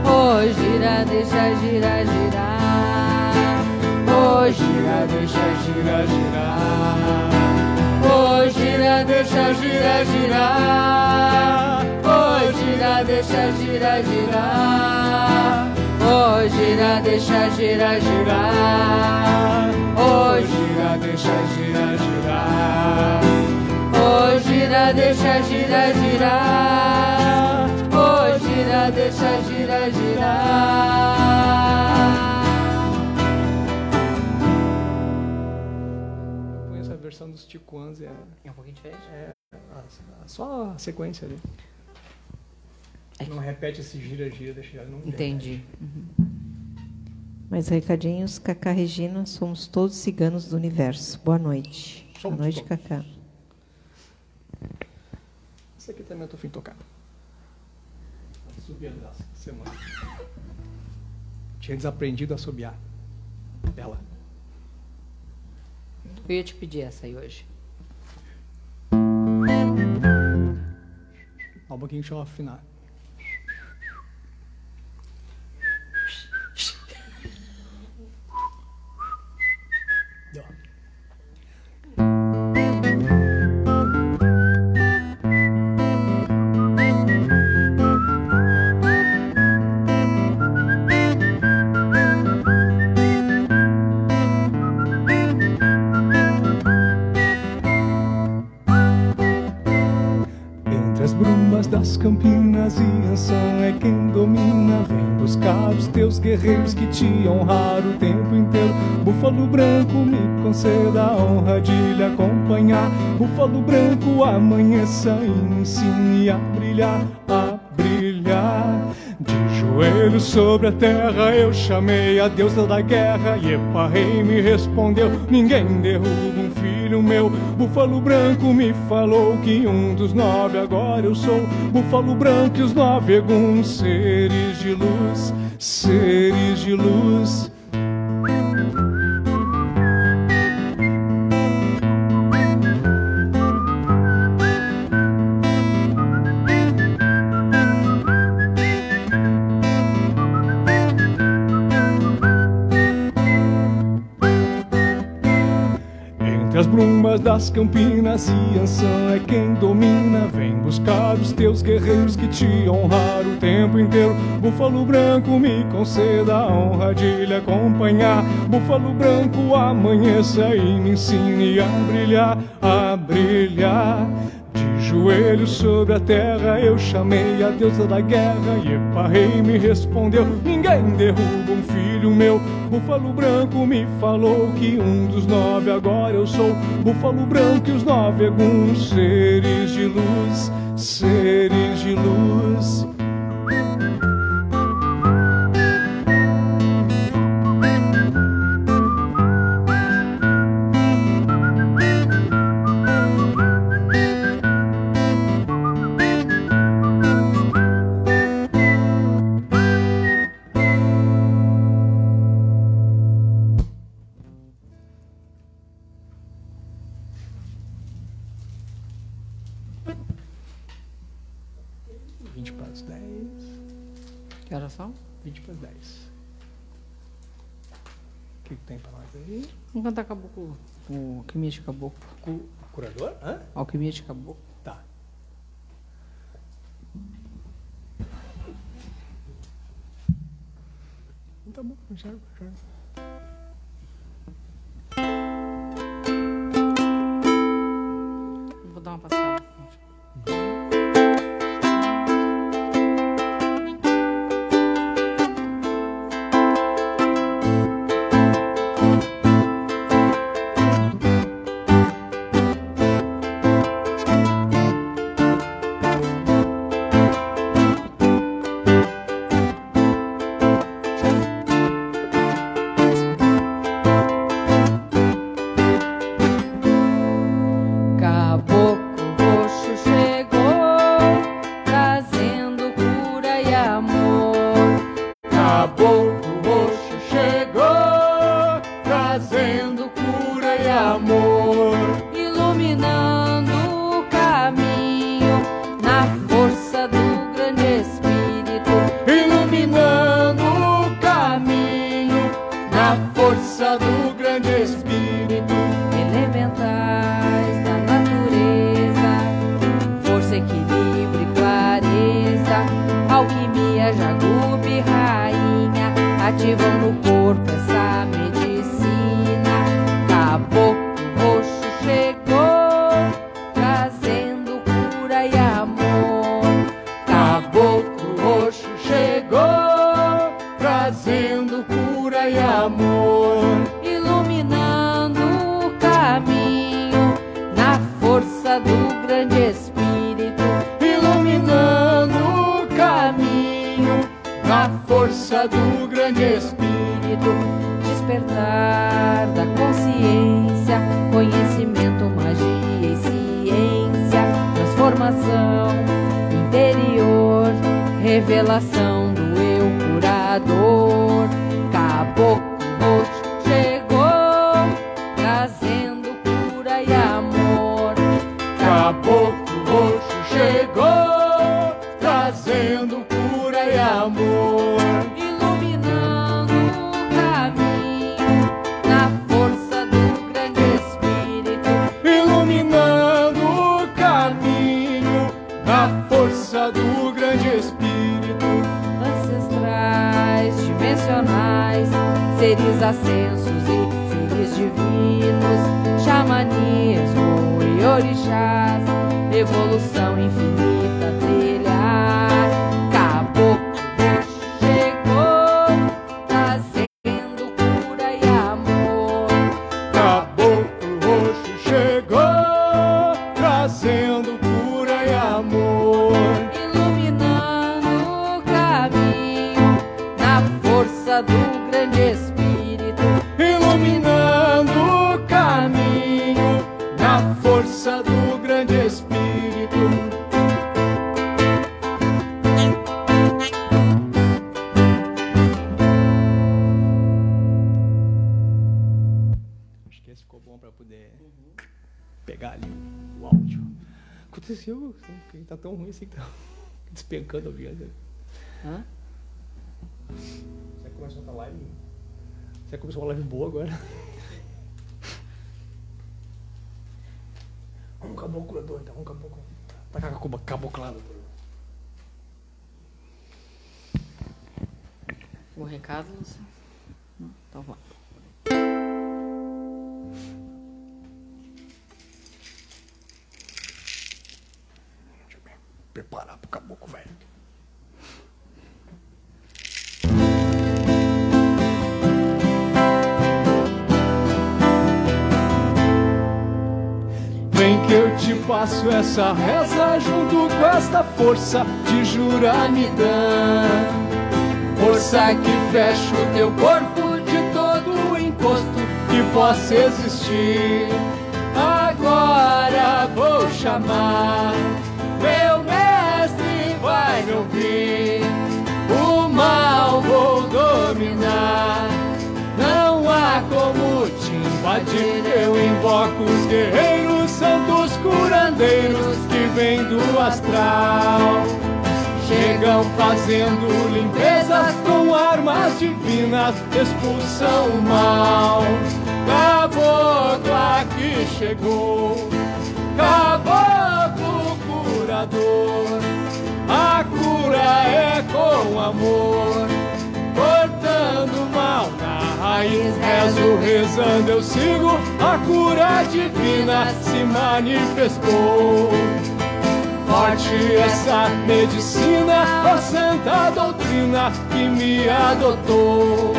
S2: Ô, gira, deixa girar, girar. Ô, gira, deixa girar, girar. Ô, gira, deixa girar, girar. Ô, gira, deixa girar, girar. Ô, gira, deixa girar, girar. Ô, gira, deixa girar, girar. Ô, gira, deixa girar, girar. Gira, deixa girar, girar.
S1: Eu ponho essa versão dos Ticuans, é,
S18: É um pouquinho diferente?
S1: é a- a- só a sequência ali. Não repete esse gira, gira, deixa girar.
S18: Entendi.
S4: Mais recadinhos. Cacá Regina, somos todos ciganos do universo. Boa noite.
S1: Somos
S4: Boa noite,
S1: todos.
S4: Cacá.
S1: Esse aqui também eu tô fim de semana. Tinha desaprendido a assobiar. Ela.
S18: Eu ia te pedir essa aí hoje.
S1: Ó, um pouquinho deixa eu afinar. Búfalo branco, amanheça me ensine a brilhar, a brilhar. De
S2: joelhos sobre a terra eu chamei a deusa da guerra e Epa Rei me respondeu: Ninguém derruba um filho meu. Búfalo branco me falou que um dos nove agora eu sou. Búfalo branco e os nove eguns, seres de luz, seres de luz. Das campinas e Ansan é quem domina. Vem buscar os teus guerreiros que te honraram o tempo inteiro. Búfalo branco, me conceda a honra de lhe acompanhar. Búfalo branco, amanheça e me ensine a brilhar, a brilhar joelhos sobre a terra eu chamei a deusa da guerra e Epa Rei me respondeu: Ninguém derruba um filho meu. Búfalo branco me falou que um dos nove agora eu sou. Búfalo branco e os nove alguns seres de luz, seres de luz.
S1: Cantar caboclo, o alquimia de caboclo.
S2: O curador? Hã?
S1: Alquimia de caboclo.
S2: Tá. Tá bom, já, já.
S1: Despencando a vida.
S2: Hã?
S1: Você começou a live. Você começou uma live boa agora. Um caboclo doido, então, um caboclo. Tá com a caboclada.
S2: O recado? Não? Então vamos.
S1: Preparar pro caboclo, velho. Vem que eu te passo essa reza junto com esta força de juramidã. Força que fecha o teu corpo de todo o encosto que possa existir. Agora vou chamar, me ouvir. O mal vou dominar, não há como te invadir. Eu invoco os guerreiros, santos curandeiros que vêm do astral. Chegam fazendo limpezas com armas divinas, expulsam o mal. Caboclo aqui chegou, caboclo curador. A cura é com amor, cortando o mal na raiz. Rezo, rezando, eu sigo, a cura divina se manifestou. Forte essa medicina, a santa doutrina que me adotou.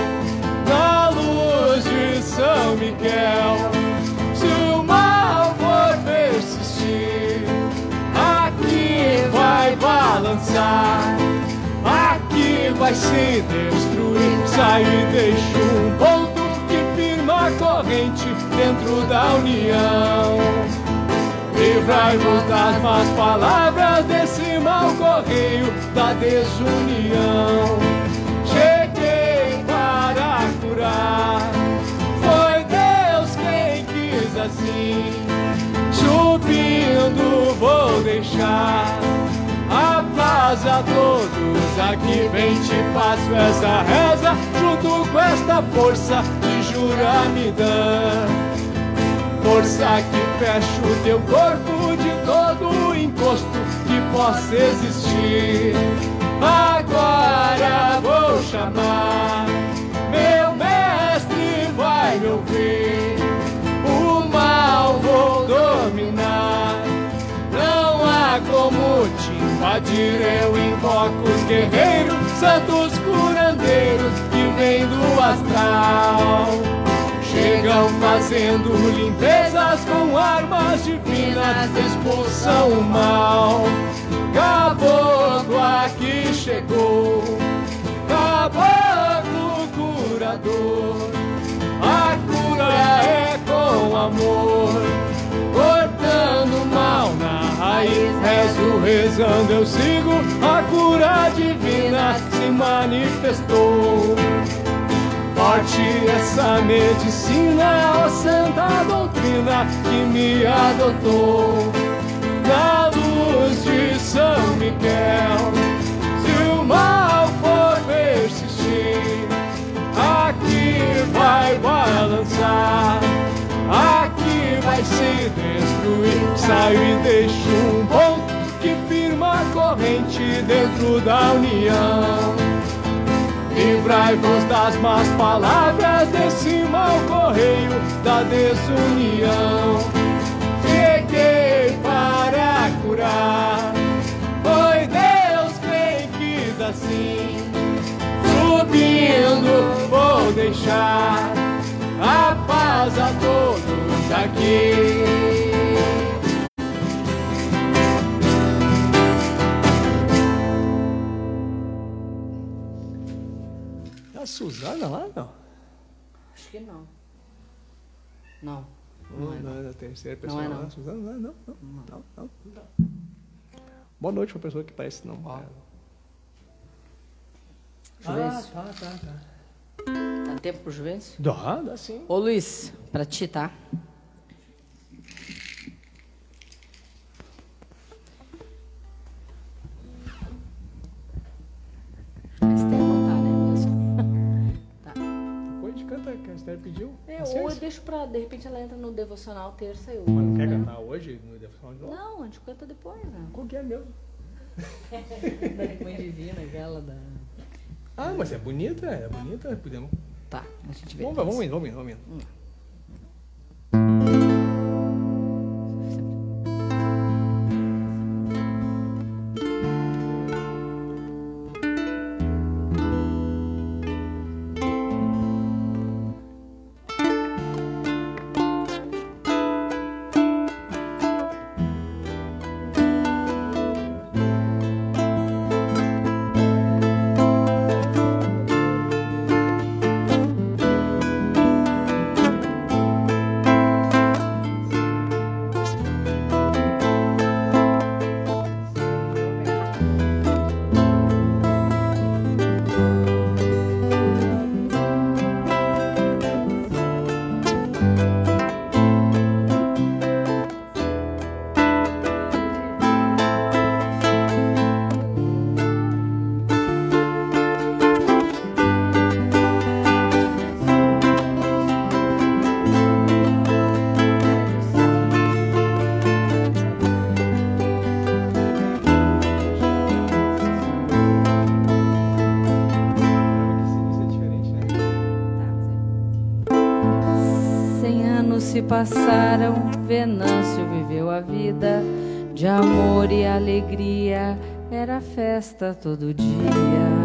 S1: Vai se destruir. Sai e deixa um ponto que firma a corrente dentro da união. Livrai-vos das más palavras desse mau correio da desunião. Cheguei para curar, foi Deus quem quis assim. Subindo vou deixar a todos. Aqui vem te passo essa reza junto com esta força de juramidã. Força que fecha o teu corpo de todo o encosto que possa existir. Agora vou chamar, meu mestre vai me ouvir. Eu invoco os guerreiros, santos curandeiros que vêm do astral. Chegam fazendo limpezas com armas divinas, expulsam o mal. Caboclo aqui chegou, caboclo curador. A cura é com amor, cortando o mal na raiz. Rezo, rezando, eu sigo, a cura divina se manifestou. Forte essa medicina, ó santa doutrina que me adotou. Na luz de São Miguel, se o mal for persistir, aqui vai balançar, aqui vai se destruir. Saio e deixo um ponto que firma a corrente dentro da união. Livrai-vos das más palavras desse mau correio da desunião. Cheguei para curar, foi Deus quem quis assim. Subindo vou deixar a paz a todos aqui. A Suzana lá, não?
S2: Acho que não. Não. Não
S1: Não,
S2: é, não.
S1: não é a terceira pessoa
S2: é,
S1: lá.
S2: não.
S1: Suzana, não, não, não, não, não, não. Boa noite pra pessoa que parece não. É.
S2: Juvencio.
S1: tá, tá, tá.
S2: Dá tempo pro Juvencio?
S1: Dá, dá sim.
S2: Ô Luiz, pra ti, tá?
S1: Viu?
S2: É, ou eu deixo pra. De repente ela entra no devocional terça eu.
S1: Mas não quer cantar hoje no devocional de novo?
S2: Não, a gente canta depois, né?
S1: Qual que é mesmo?
S2: da Mãe Divina, aquela da.
S1: Ah, mas é bonita, é bonita. Podemos.
S2: Tá, a gente vê.
S1: Vamos, vamos indo, vamos indo, vamos indo.
S2: Hum. Festa todo dia.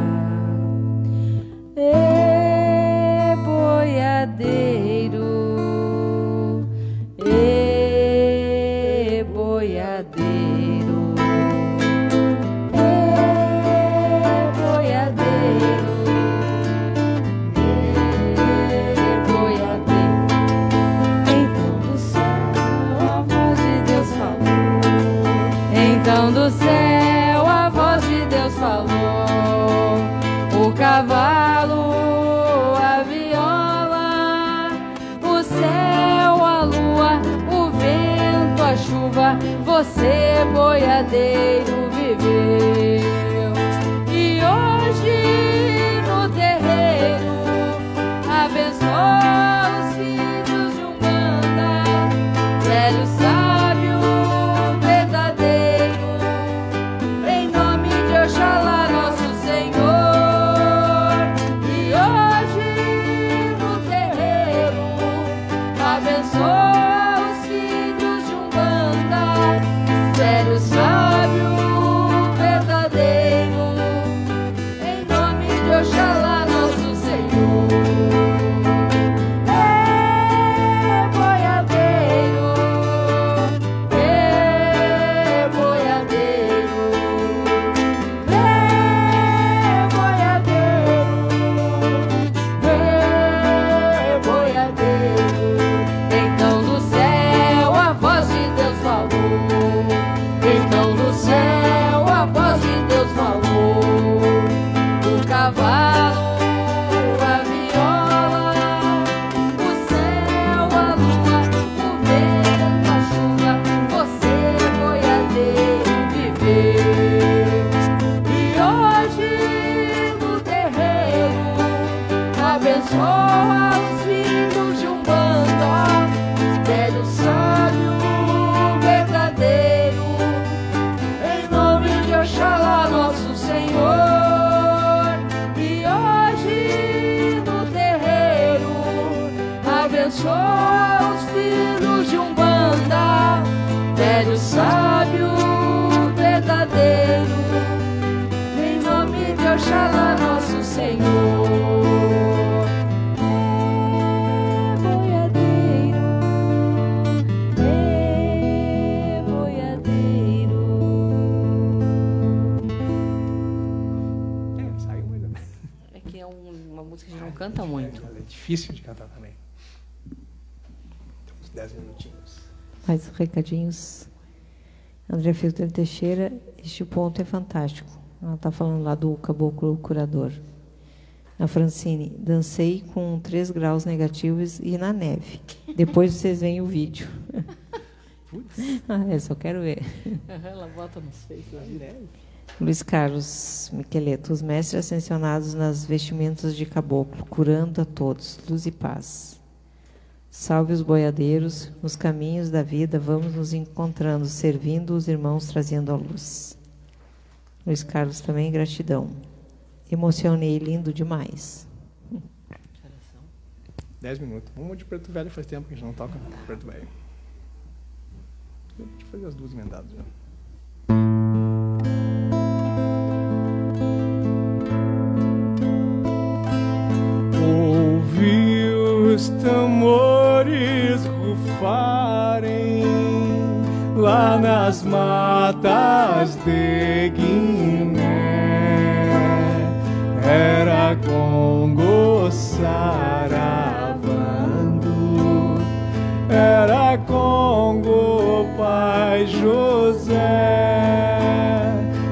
S1: Difícil de cantar também. Uns 10 minutinhos.
S4: Mais recadinhos. André Filter Teixeira, este ponto é fantástico. Ela está falando lá do caboclo curador. A Francine, dancei com 3 graus negativos e na neve. Depois vocês veem o vídeo. Putz. Ah, é, só quero ver.
S2: Ela bota nos feitos lá neve.
S4: Luiz Carlos Miqueleto, os mestres ascensionados nas vestimentas de caboclo, curando a todos, luz e paz. Salve os boiadeiros, nos caminhos da vida vamos nos encontrando, servindo os irmãos, trazendo a luz. Luiz Carlos também, gratidão. Emocionei, lindo demais.
S1: Dez minutos. Vamos de preto velho faz tempo que a gente não toca preto velho. Deixa eu fazer as duas emendadas já. os tambores rufarem lá nas matas de Guiné. Era Congo saravando, era Congo Pai José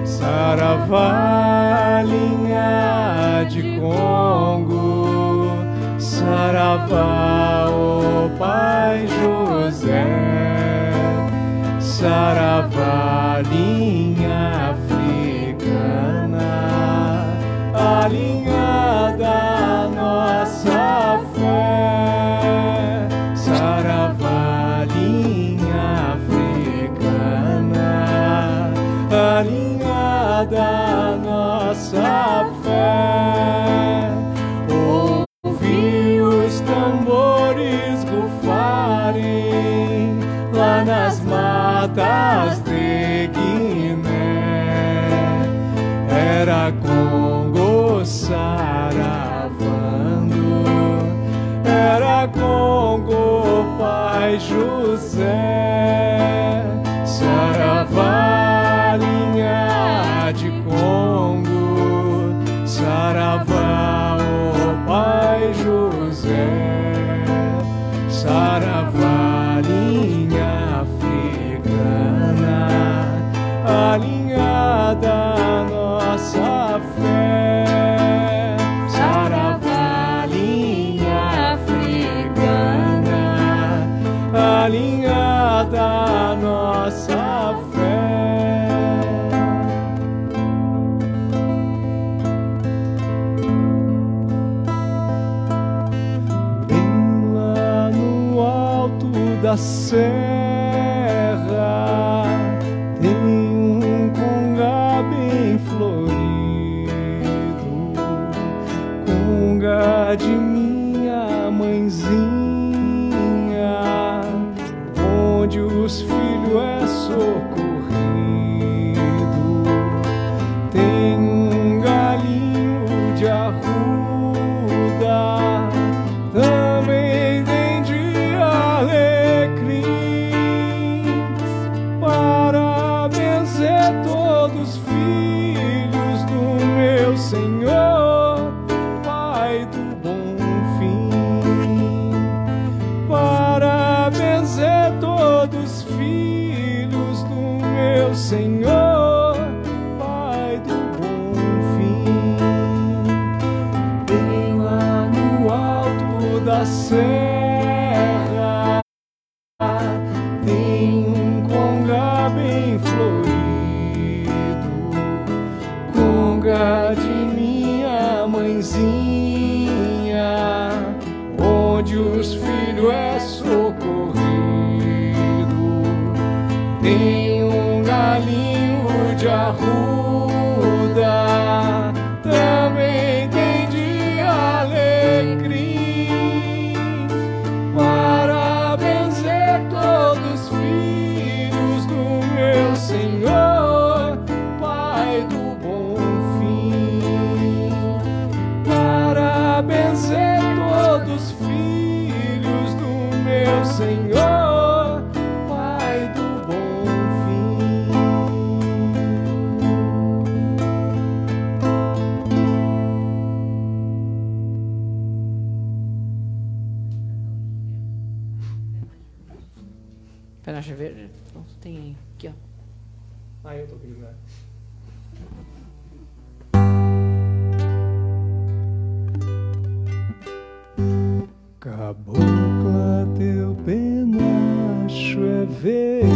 S1: saravando. Saravá, o Pai José, Saravá. ver.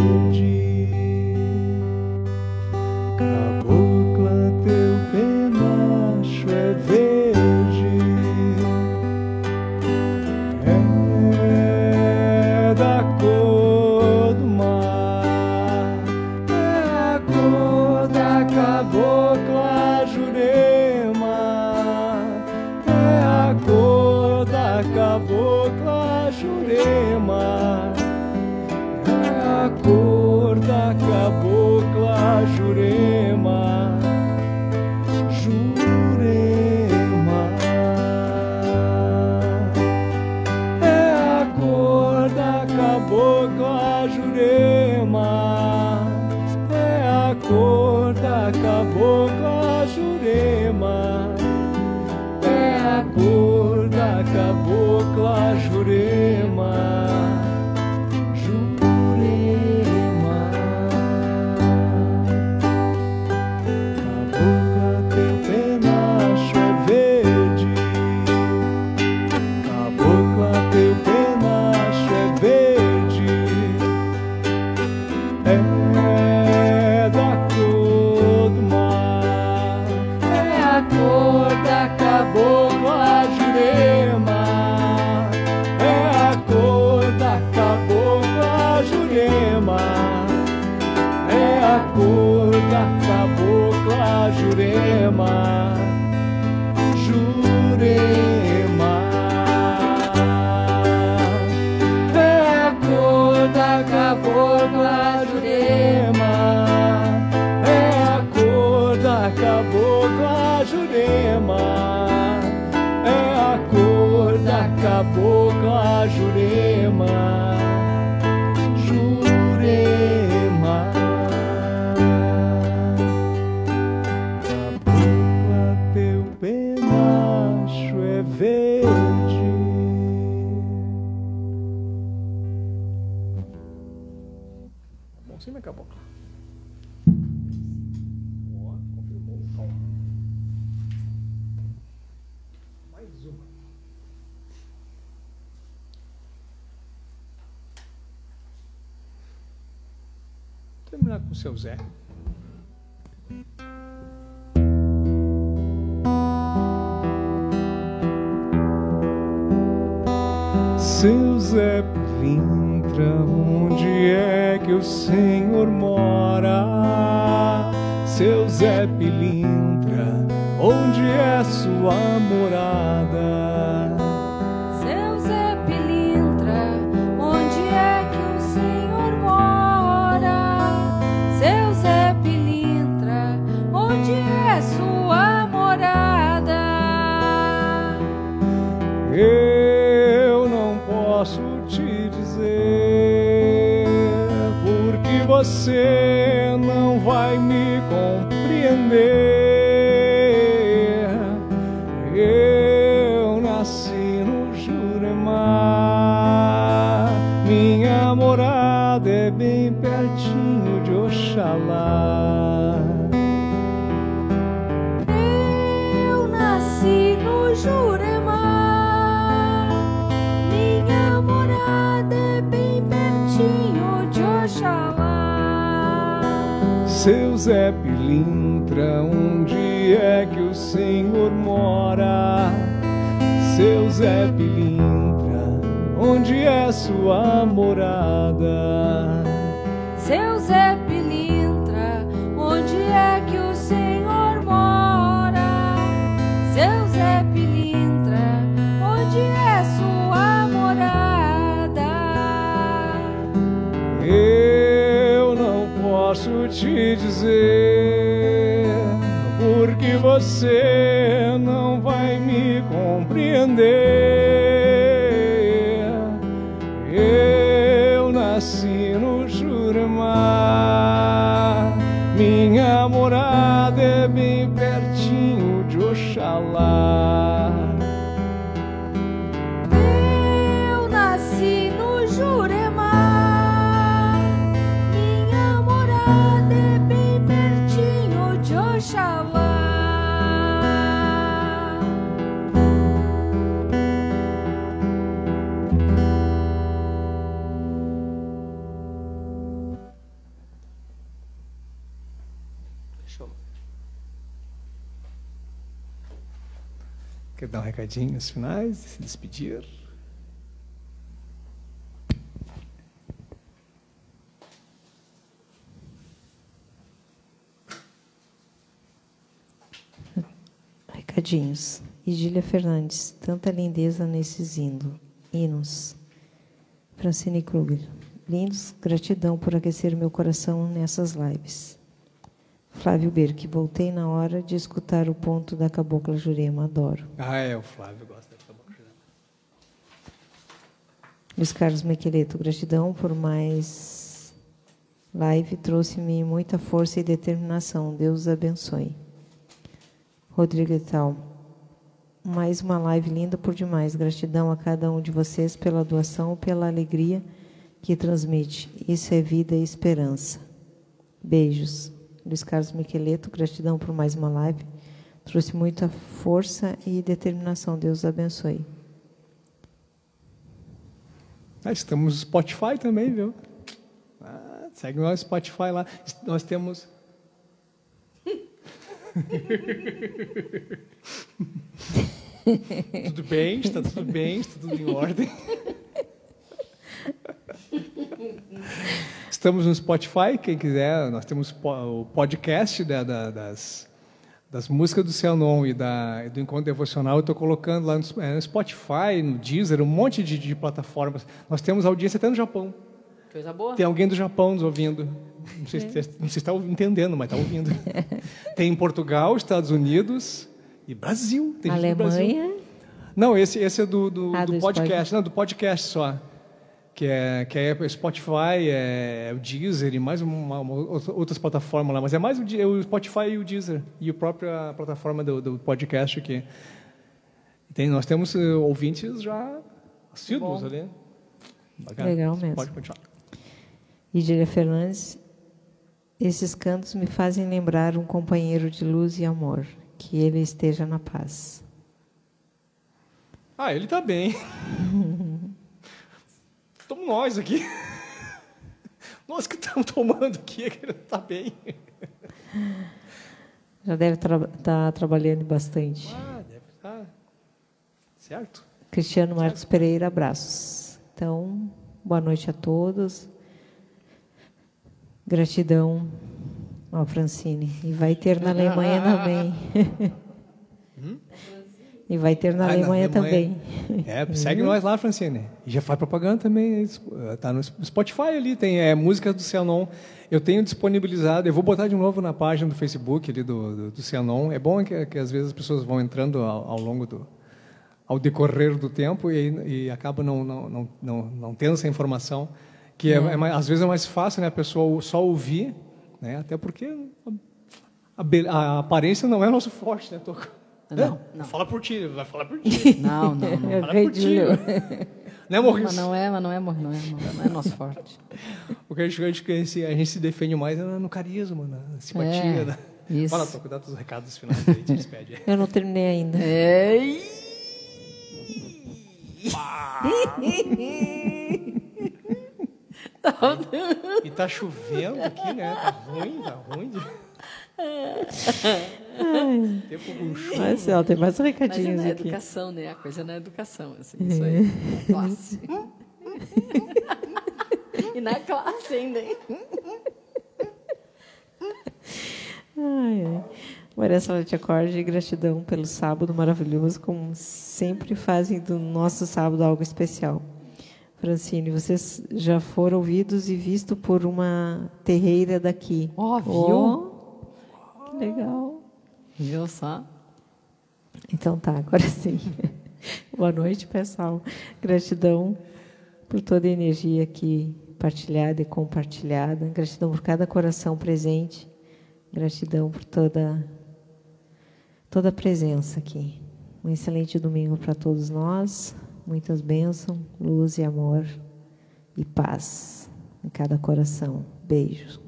S1: você não vai me compreender. Eu nasci no Juramar, minha morada é bem pertinho de Oxalá.
S19: dar recadinhos finais, se despedir.
S4: Recadinhos. Igília Fernandes, tanta lindeza nesses hino, hinos. Francine Kruger, lindos, gratidão por aquecer meu coração nessas lives. Flávio Berque, voltei na hora de escutar o ponto da Cabocla Jurema, adoro.
S19: Ah, é, o Flávio gosta da Cabocla Jurema.
S4: Luiz Carlos Mequeleto, gratidão por mais live, trouxe-me muita força e determinação, Deus abençoe. Rodrigo Etal, mais uma live linda por demais, gratidão a cada um de vocês pela doação, pela alegria que transmite, isso é vida e esperança. Beijos. Luiz Carlos Miqueleto, gratidão por mais uma live. Trouxe muita força e determinação. Deus abençoe.
S1: Ah, estamos no Spotify também, viu? Ah, segue nós no Spotify lá. Nós temos. tudo bem, está tudo bem, está tudo em ordem. Estamos no Spotify, quem quiser, nós temos o podcast da, da, das, das músicas do Cianon e da, do Encontro Devocional. Eu estou colocando lá no, é, no, Spotify, no Deezer, um monte de, de, plataformas. Nós temos audiência até no Japão.
S2: Coisa boa.
S1: Tem alguém do Japão nos ouvindo. Não sei, é. se, não sei se está entendendo, mas está ouvindo. Tem em Portugal, Estados Unidos e Brasil. Tem
S4: Alemanha?
S1: Brasil. Não, esse, esse é do, do, ah, do, do podcast. Não, do podcast só que é, que é Spotify, é, o Deezer e mais uma, uma, outras plataformas lá, mas é mais o, o, Spotify e o Deezer e a própria plataforma do, do podcast aqui. Tem, nós temos uh, ouvintes já assíduos ali.
S4: Bacana. Legal mesmo.
S1: Pode continuar.
S4: Idília Fernandes, esses cantos me fazem lembrar um companheiro de luz e amor. Que ele esteja na paz.
S1: Ah, ele está bem. Estamos nós aqui. Nós que estamos tomando aqui, é que ele está bem.
S4: Já deve estar tra tá trabalhando bastante.
S1: Ah, deve estar. Tá. Certo.
S4: Cristiano Marcos certo. Pereira, abraços. Então, boa noite a todos. Gratidão ao Francine. E vai ter na Alemanha também. Hum? E vai ter na, ah, Alemanha, na Alemanha, também.
S1: É, segue nós lá, Francine. E já faz propaganda também. Está no Spotify ali, tem é, músicas do Cianon. Eu tenho disponibilizado, eu vou botar de novo na página do Facebook ali do, do, do Cianon. É bom que, que às vezes as pessoas vão entrando ao, ao longo do, ao decorrer do tempo e, e acabam não, não, não, não, não tendo essa informação, que é. É, é, às vezes é mais fácil né, a pessoa só ouvir, né, até porque a, a, a aparência não é nosso forte, né, Toco?
S2: Não, não.
S1: Fala por ti, vai falar por ti.
S2: Não, não, não.
S1: Fala por ti. Não é?
S2: Mas não é, mas não é, não é, não é nosso forte.
S1: O que a gente, gente, a gente se defende mais é no carisma, na simpatia. É, né?
S2: Isso.
S1: Fala, tô cuidado dos recados finais aí, te despede.
S4: Eu não terminei ainda.
S2: É.
S1: e tá chovendo aqui, né? Tá ruim, tá ruim. De...
S4: Marcelo, tem mais recadinhos
S2: Mas é na
S4: aqui.
S2: educação, né? A coisa é na educação, assim, isso aí. Na classe. e na classe ainda, hein?
S4: Ai, ai. Maria Salete Acorde, gratidão pelo sábado maravilhoso, como sempre fazem do nosso sábado algo especial. Francine, vocês já foram ouvidos e vistos por uma terreira daqui.
S2: Ó, oh, viu? Oh,
S4: Legal.
S2: Viu só?
S4: Então tá, agora sim. Boa noite, pessoal. Gratidão por toda a energia aqui partilhada e compartilhada. Gratidão por cada coração presente. Gratidão por toda toda a presença aqui. Um excelente domingo para todos nós. Muitas bênçãos, luz e amor e paz em cada coração. Beijos.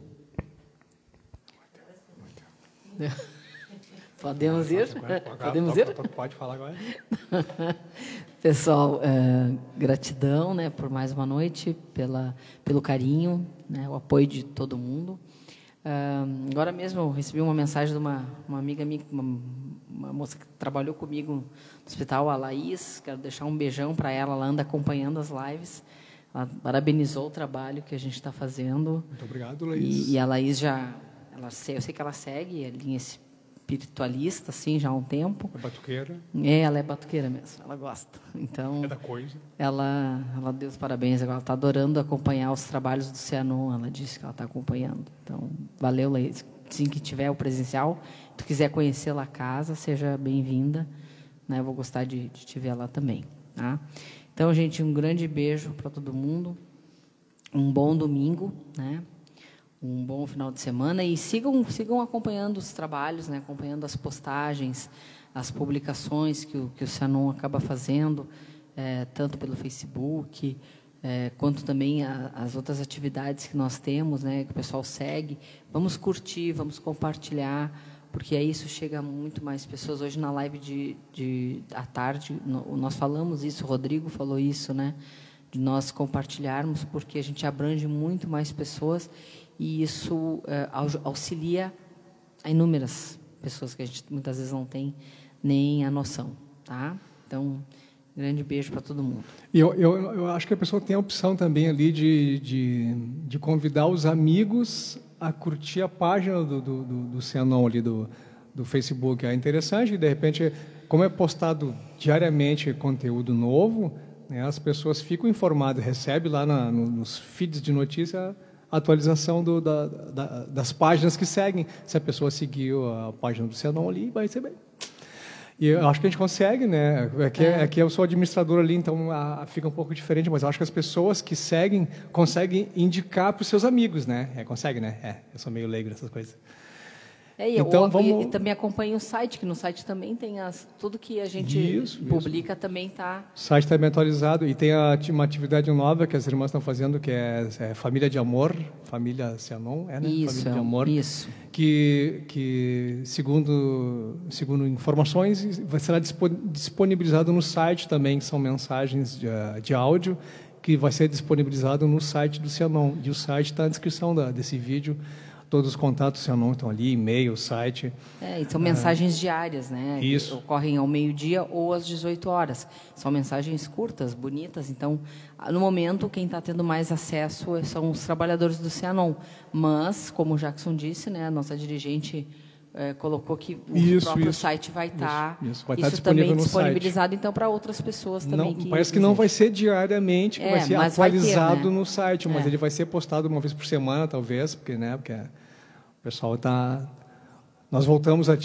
S2: Podemos ir? Podemos ir?
S1: Pode falar agora.
S2: Pessoal, é, gratidão né, por mais uma noite, pela, pelo carinho, né, o apoio de todo mundo. Uh, agora mesmo eu recebi uma mensagem de uma, uma amiga minha, uma, uma, moça que trabalhou comigo no hospital, a Laís. Quero deixar um beijão para ela, ela anda acompanhando as lives. Ela parabenizou o trabalho que a gente está fazendo.
S1: Muito obrigado, Laís.
S2: E, e a Laís já ela, eu sei que ela segue a linha espiritualista, assim, já há um tempo.
S1: É batuqueira?
S2: É, ela é batuqueira mesmo, ela gosta. Então,
S1: é da coisa.
S2: Ela, ela deu os parabéns, ela está adorando acompanhar os trabalhos do Cianon, ela disse que ela está acompanhando. Então, valeu, Laís. Sim, que tiver o presencial, tu quiser conhecer lá a casa, seja bem-vinda. Né? Eu vou gostar de, de te ver lá também. Tá? Então, gente, um grande beijo para todo mundo. Um bom domingo, né? Um bom final de semana e sigam sigam acompanhando os trabalhos, né? Acompanhando as postagens, as publicações que o que o Cianon acaba fazendo, é, tanto pelo Facebook é, quanto também a, as outras atividades que nós temos, né? Que o pessoal segue. Vamos curtir, vamos compartilhar porque aí isso chega a muito mais pessoas. Hoje na live de, de à tarde no, nós falamos isso, o Rodrigo falou isso, né? De nós compartilharmos, porque a gente abrange muito mais pessoas e isso é, auxilia a inúmeras pessoas que a gente muitas vezes não tem nem a noção, tá? Então, grande beijo para todo mundo.
S1: Eu, eu, eu, acho que a pessoa tem a opção também ali de, de, de convidar os amigos a curtir a página do, do, do, do Cianon ali do, do Facebook. É interessante, de repente, como é postado diariamente conteúdo novo, né, as pessoas ficam informadas, recebem lá na, no, nos feeds de notícia a atualização do, da, da, das páginas que seguem. Se a pessoa seguiu a página do Cianon ali, vai ser bem. E eu acho que a gente consegue, né? Aqui, é. aqui eu sou administrador ali, então a, fica um pouco diferente, mas eu acho que as pessoas que seguem conseguem indicar para os seus amigos, né? É, consegue, né? É, eu sou meio leigo nessas coisas.
S2: É, e então, eu, vamos... e também acompanha o site, que no site também tem as, tudo que a gente isso, publica também está...
S1: O site está bem atualizado e tem a, uma atividade nova que as irmãs estão fazendo, que é, é Família de Amor, Família Cianon, é, né?
S2: Isso,
S1: Família de Amor.
S2: Isso.
S1: Que, que segundo, segundo informações, vai ser disponibilizado no site também, que são mensagens de, de áudio, que vai ser disponibilizado no site do Cianon. E o site está na descrição da, desse vídeo, Todos os contatos seu nome estão ali, e-mail, site.
S2: É, e são mensagens diárias, né?
S1: Isso.
S2: Que ocorrem ao meio-dia ou às 18 horas. São mensagens curtas, bonitas. Então, no momento, quem está tendo mais acesso são os trabalhadores do Cianon. Mas, como o Jackson disse, né, a nossa dirigente é, colocou que o
S1: isso,
S2: próprio
S1: isso,
S2: site vai estar
S1: tá, isso, vai
S2: isso
S1: tá
S2: também disponibilizado então para outras pessoas também
S1: não, que parece que não vai ser diariamente é, vai ser atualizado vai ter, né? no site mas é. ele vai ser postado uma vez por semana talvez porque né porque o pessoal está. Nós voltamos, a,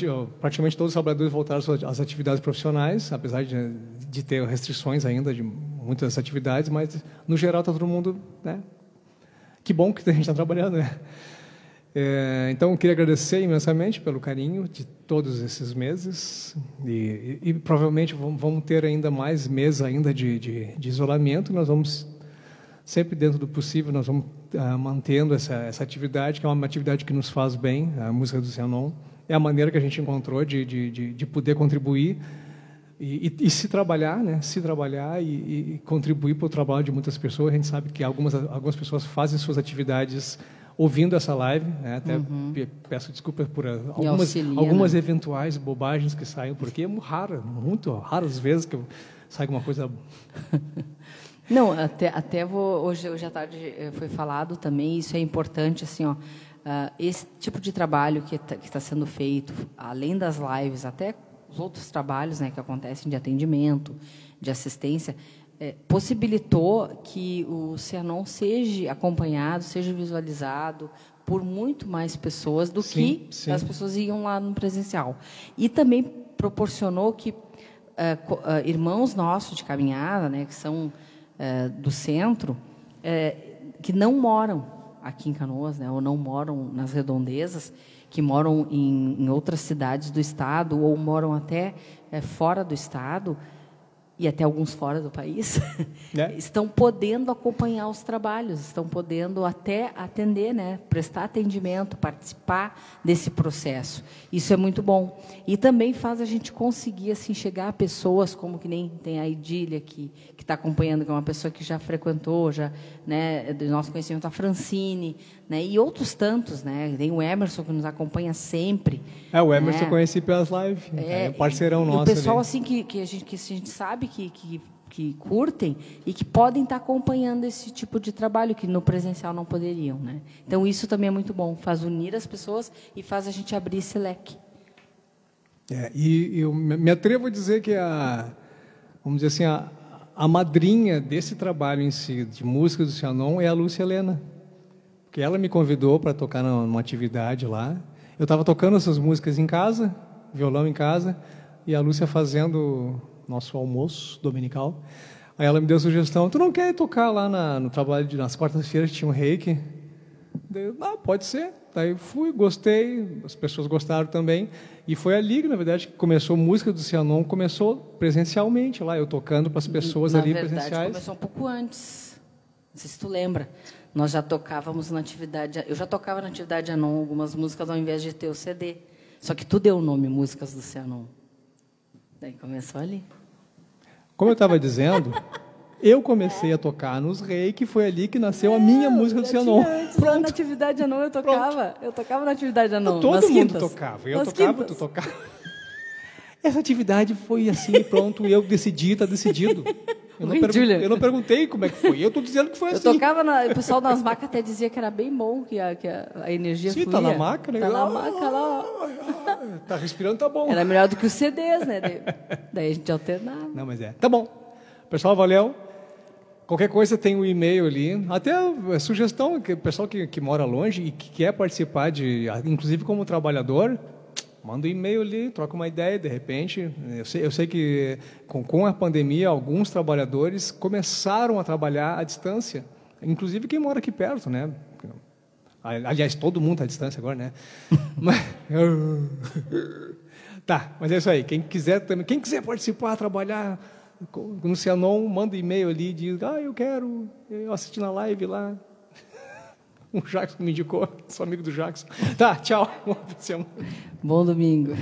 S1: praticamente todos os trabalhadores voltaram às atividades profissionais, apesar de, de ter restrições ainda de muitas atividades, mas no geral está todo mundo. Né? Que bom que a gente está trabalhando, né? É, então, eu queria agradecer imensamente pelo carinho de todos esses meses e, e, e provavelmente vamos, ter ainda mais meses ainda de, de, de isolamento. Nós vamos sempre dentro do possível nós vamos uh, mantendo essa, essa atividade, que é uma atividade que nos faz bem, a música do Zenon. É a maneira que a gente encontrou de, de, de, de poder contribuir e, e, e, se trabalhar, né? Se trabalhar e, e contribuir para o trabalho de muitas pessoas. A gente sabe que algumas, algumas pessoas fazem suas atividades ouvindo essa live. Né? Até uhum. peço desculpas por algumas, algumas né? eventuais bobagens que saem, porque é raro, muito raras vezes que sai alguma coisa
S2: Não, até, até vou, hoje, hoje à tarde eh, foi falado também, isso é importante, assim, ó, uh, esse tipo de trabalho que tá, está sendo feito, além das lives, até os outros trabalhos né, que acontecem de atendimento, de assistência, é, possibilitou que o Cianon seja acompanhado, seja visualizado por muito mais pessoas do sim, que sim. as pessoas iam lá no presencial. E também proporcionou que uh, uh, irmãos nossos de caminhada, né, que são é, do centro é, que não moram aqui em Canoas, né, ou não moram nas redondezas, que moram em, em outras cidades do estado ou moram até é, fora do estado, e até alguns fora do país, é. estão podendo acompanhar os trabalhos, estão podendo até atender, né, prestar atendimento, participar desse processo. Isso é muito bom. E também faz a gente conseguir assim chegar a pessoas como que nem tem a Idília que que está acompanhando, que é uma pessoa que já frequentou, já, né, do nosso conhecimento a Francine, né, e outros tantos, né, tem o Emerson que nos acompanha sempre.
S1: É, o Emerson né? conheci pelas lives, é, é parceirão nosso.
S2: O pessoal ali. assim que, que a gente que a gente sabe que, que, que curtem e que podem estar acompanhando esse tipo de trabalho que no presencial não poderiam. Né? Então, isso também é muito bom, faz unir as pessoas e faz a gente abrir esse leque.
S1: É, e eu me atrevo a dizer que a, vamos dizer assim, a, a madrinha desse trabalho em si, de música do Cianon, é a Lúcia Helena. Porque ela me convidou para tocar numa atividade lá. Eu estava tocando essas músicas em casa, violão em casa, e a Lúcia fazendo nosso almoço dominical. Aí ela me deu a sugestão, tu não quer tocar lá na, no trabalho de, nas quartas-feiras tinha um reiki? Daí, ah, pode ser. Daí fui, gostei, as pessoas gostaram também. E foi ali que, na verdade, começou a música do Cianon, começou presencialmente lá, eu tocando para as pessoas
S2: na
S1: ali
S2: verdade,
S1: presenciais.
S2: começou um pouco antes. Não sei se tu lembra. Nós já tocávamos na atividade. Eu já tocava na atividade Anon algumas músicas ao invés de ter o CD. Só que tu deu o nome Músicas do Cianon. Daí começou ali.
S1: Como eu estava dizendo, eu comecei a tocar nos Rei, que foi ali que nasceu a minha música do Cianon.
S2: Antes, lá na atividade Anon eu tocava. Eu tocava na atividade Anon.
S1: Todo mundo
S2: quintas.
S1: tocava. Eu
S2: Nas
S1: tocava,
S2: quintas.
S1: tu tocava. Essa atividade foi assim, pronto, eu decidi, está decidido. Eu não,
S2: Júlia.
S1: eu não perguntei como é que foi, eu estou dizendo que foi
S2: Eu
S1: assim.
S2: tocava, na, o pessoal das macas até dizia que era bem bom, que a, que a, a energia
S1: Sim,
S2: fluía.
S1: tá na maca, né?
S2: Tá na maca lá.
S1: Tá respirando, tá bom.
S2: Era melhor do que os CDs, né? Daí- a gente alternava.
S1: Não, mas é. Tá bom. Pessoal, valeu. Qualquer coisa tem o um e-mail ali. Até a sugestão, que o pessoal que, que mora longe e que quer participar, de, inclusive como trabalhador, manda um e-mail ali, troca uma ideia, de repente. Eu sei, eu sei que com, com a pandemia, alguns trabalhadores começaram a trabalhar à distância. Inclusive quem mora aqui perto, né? Aliás, todo mundo está à distância agora, né? mas, tá, mas é isso aí. Quem quiser também, quem quiser participar, trabalhar no Cianon, manda e-mail ali, diz, ah, eu quero, eu assisti na live lá. O Jackson me indicou, sou amigo do Jackson. Tá, tchau.
S2: Bom domingo.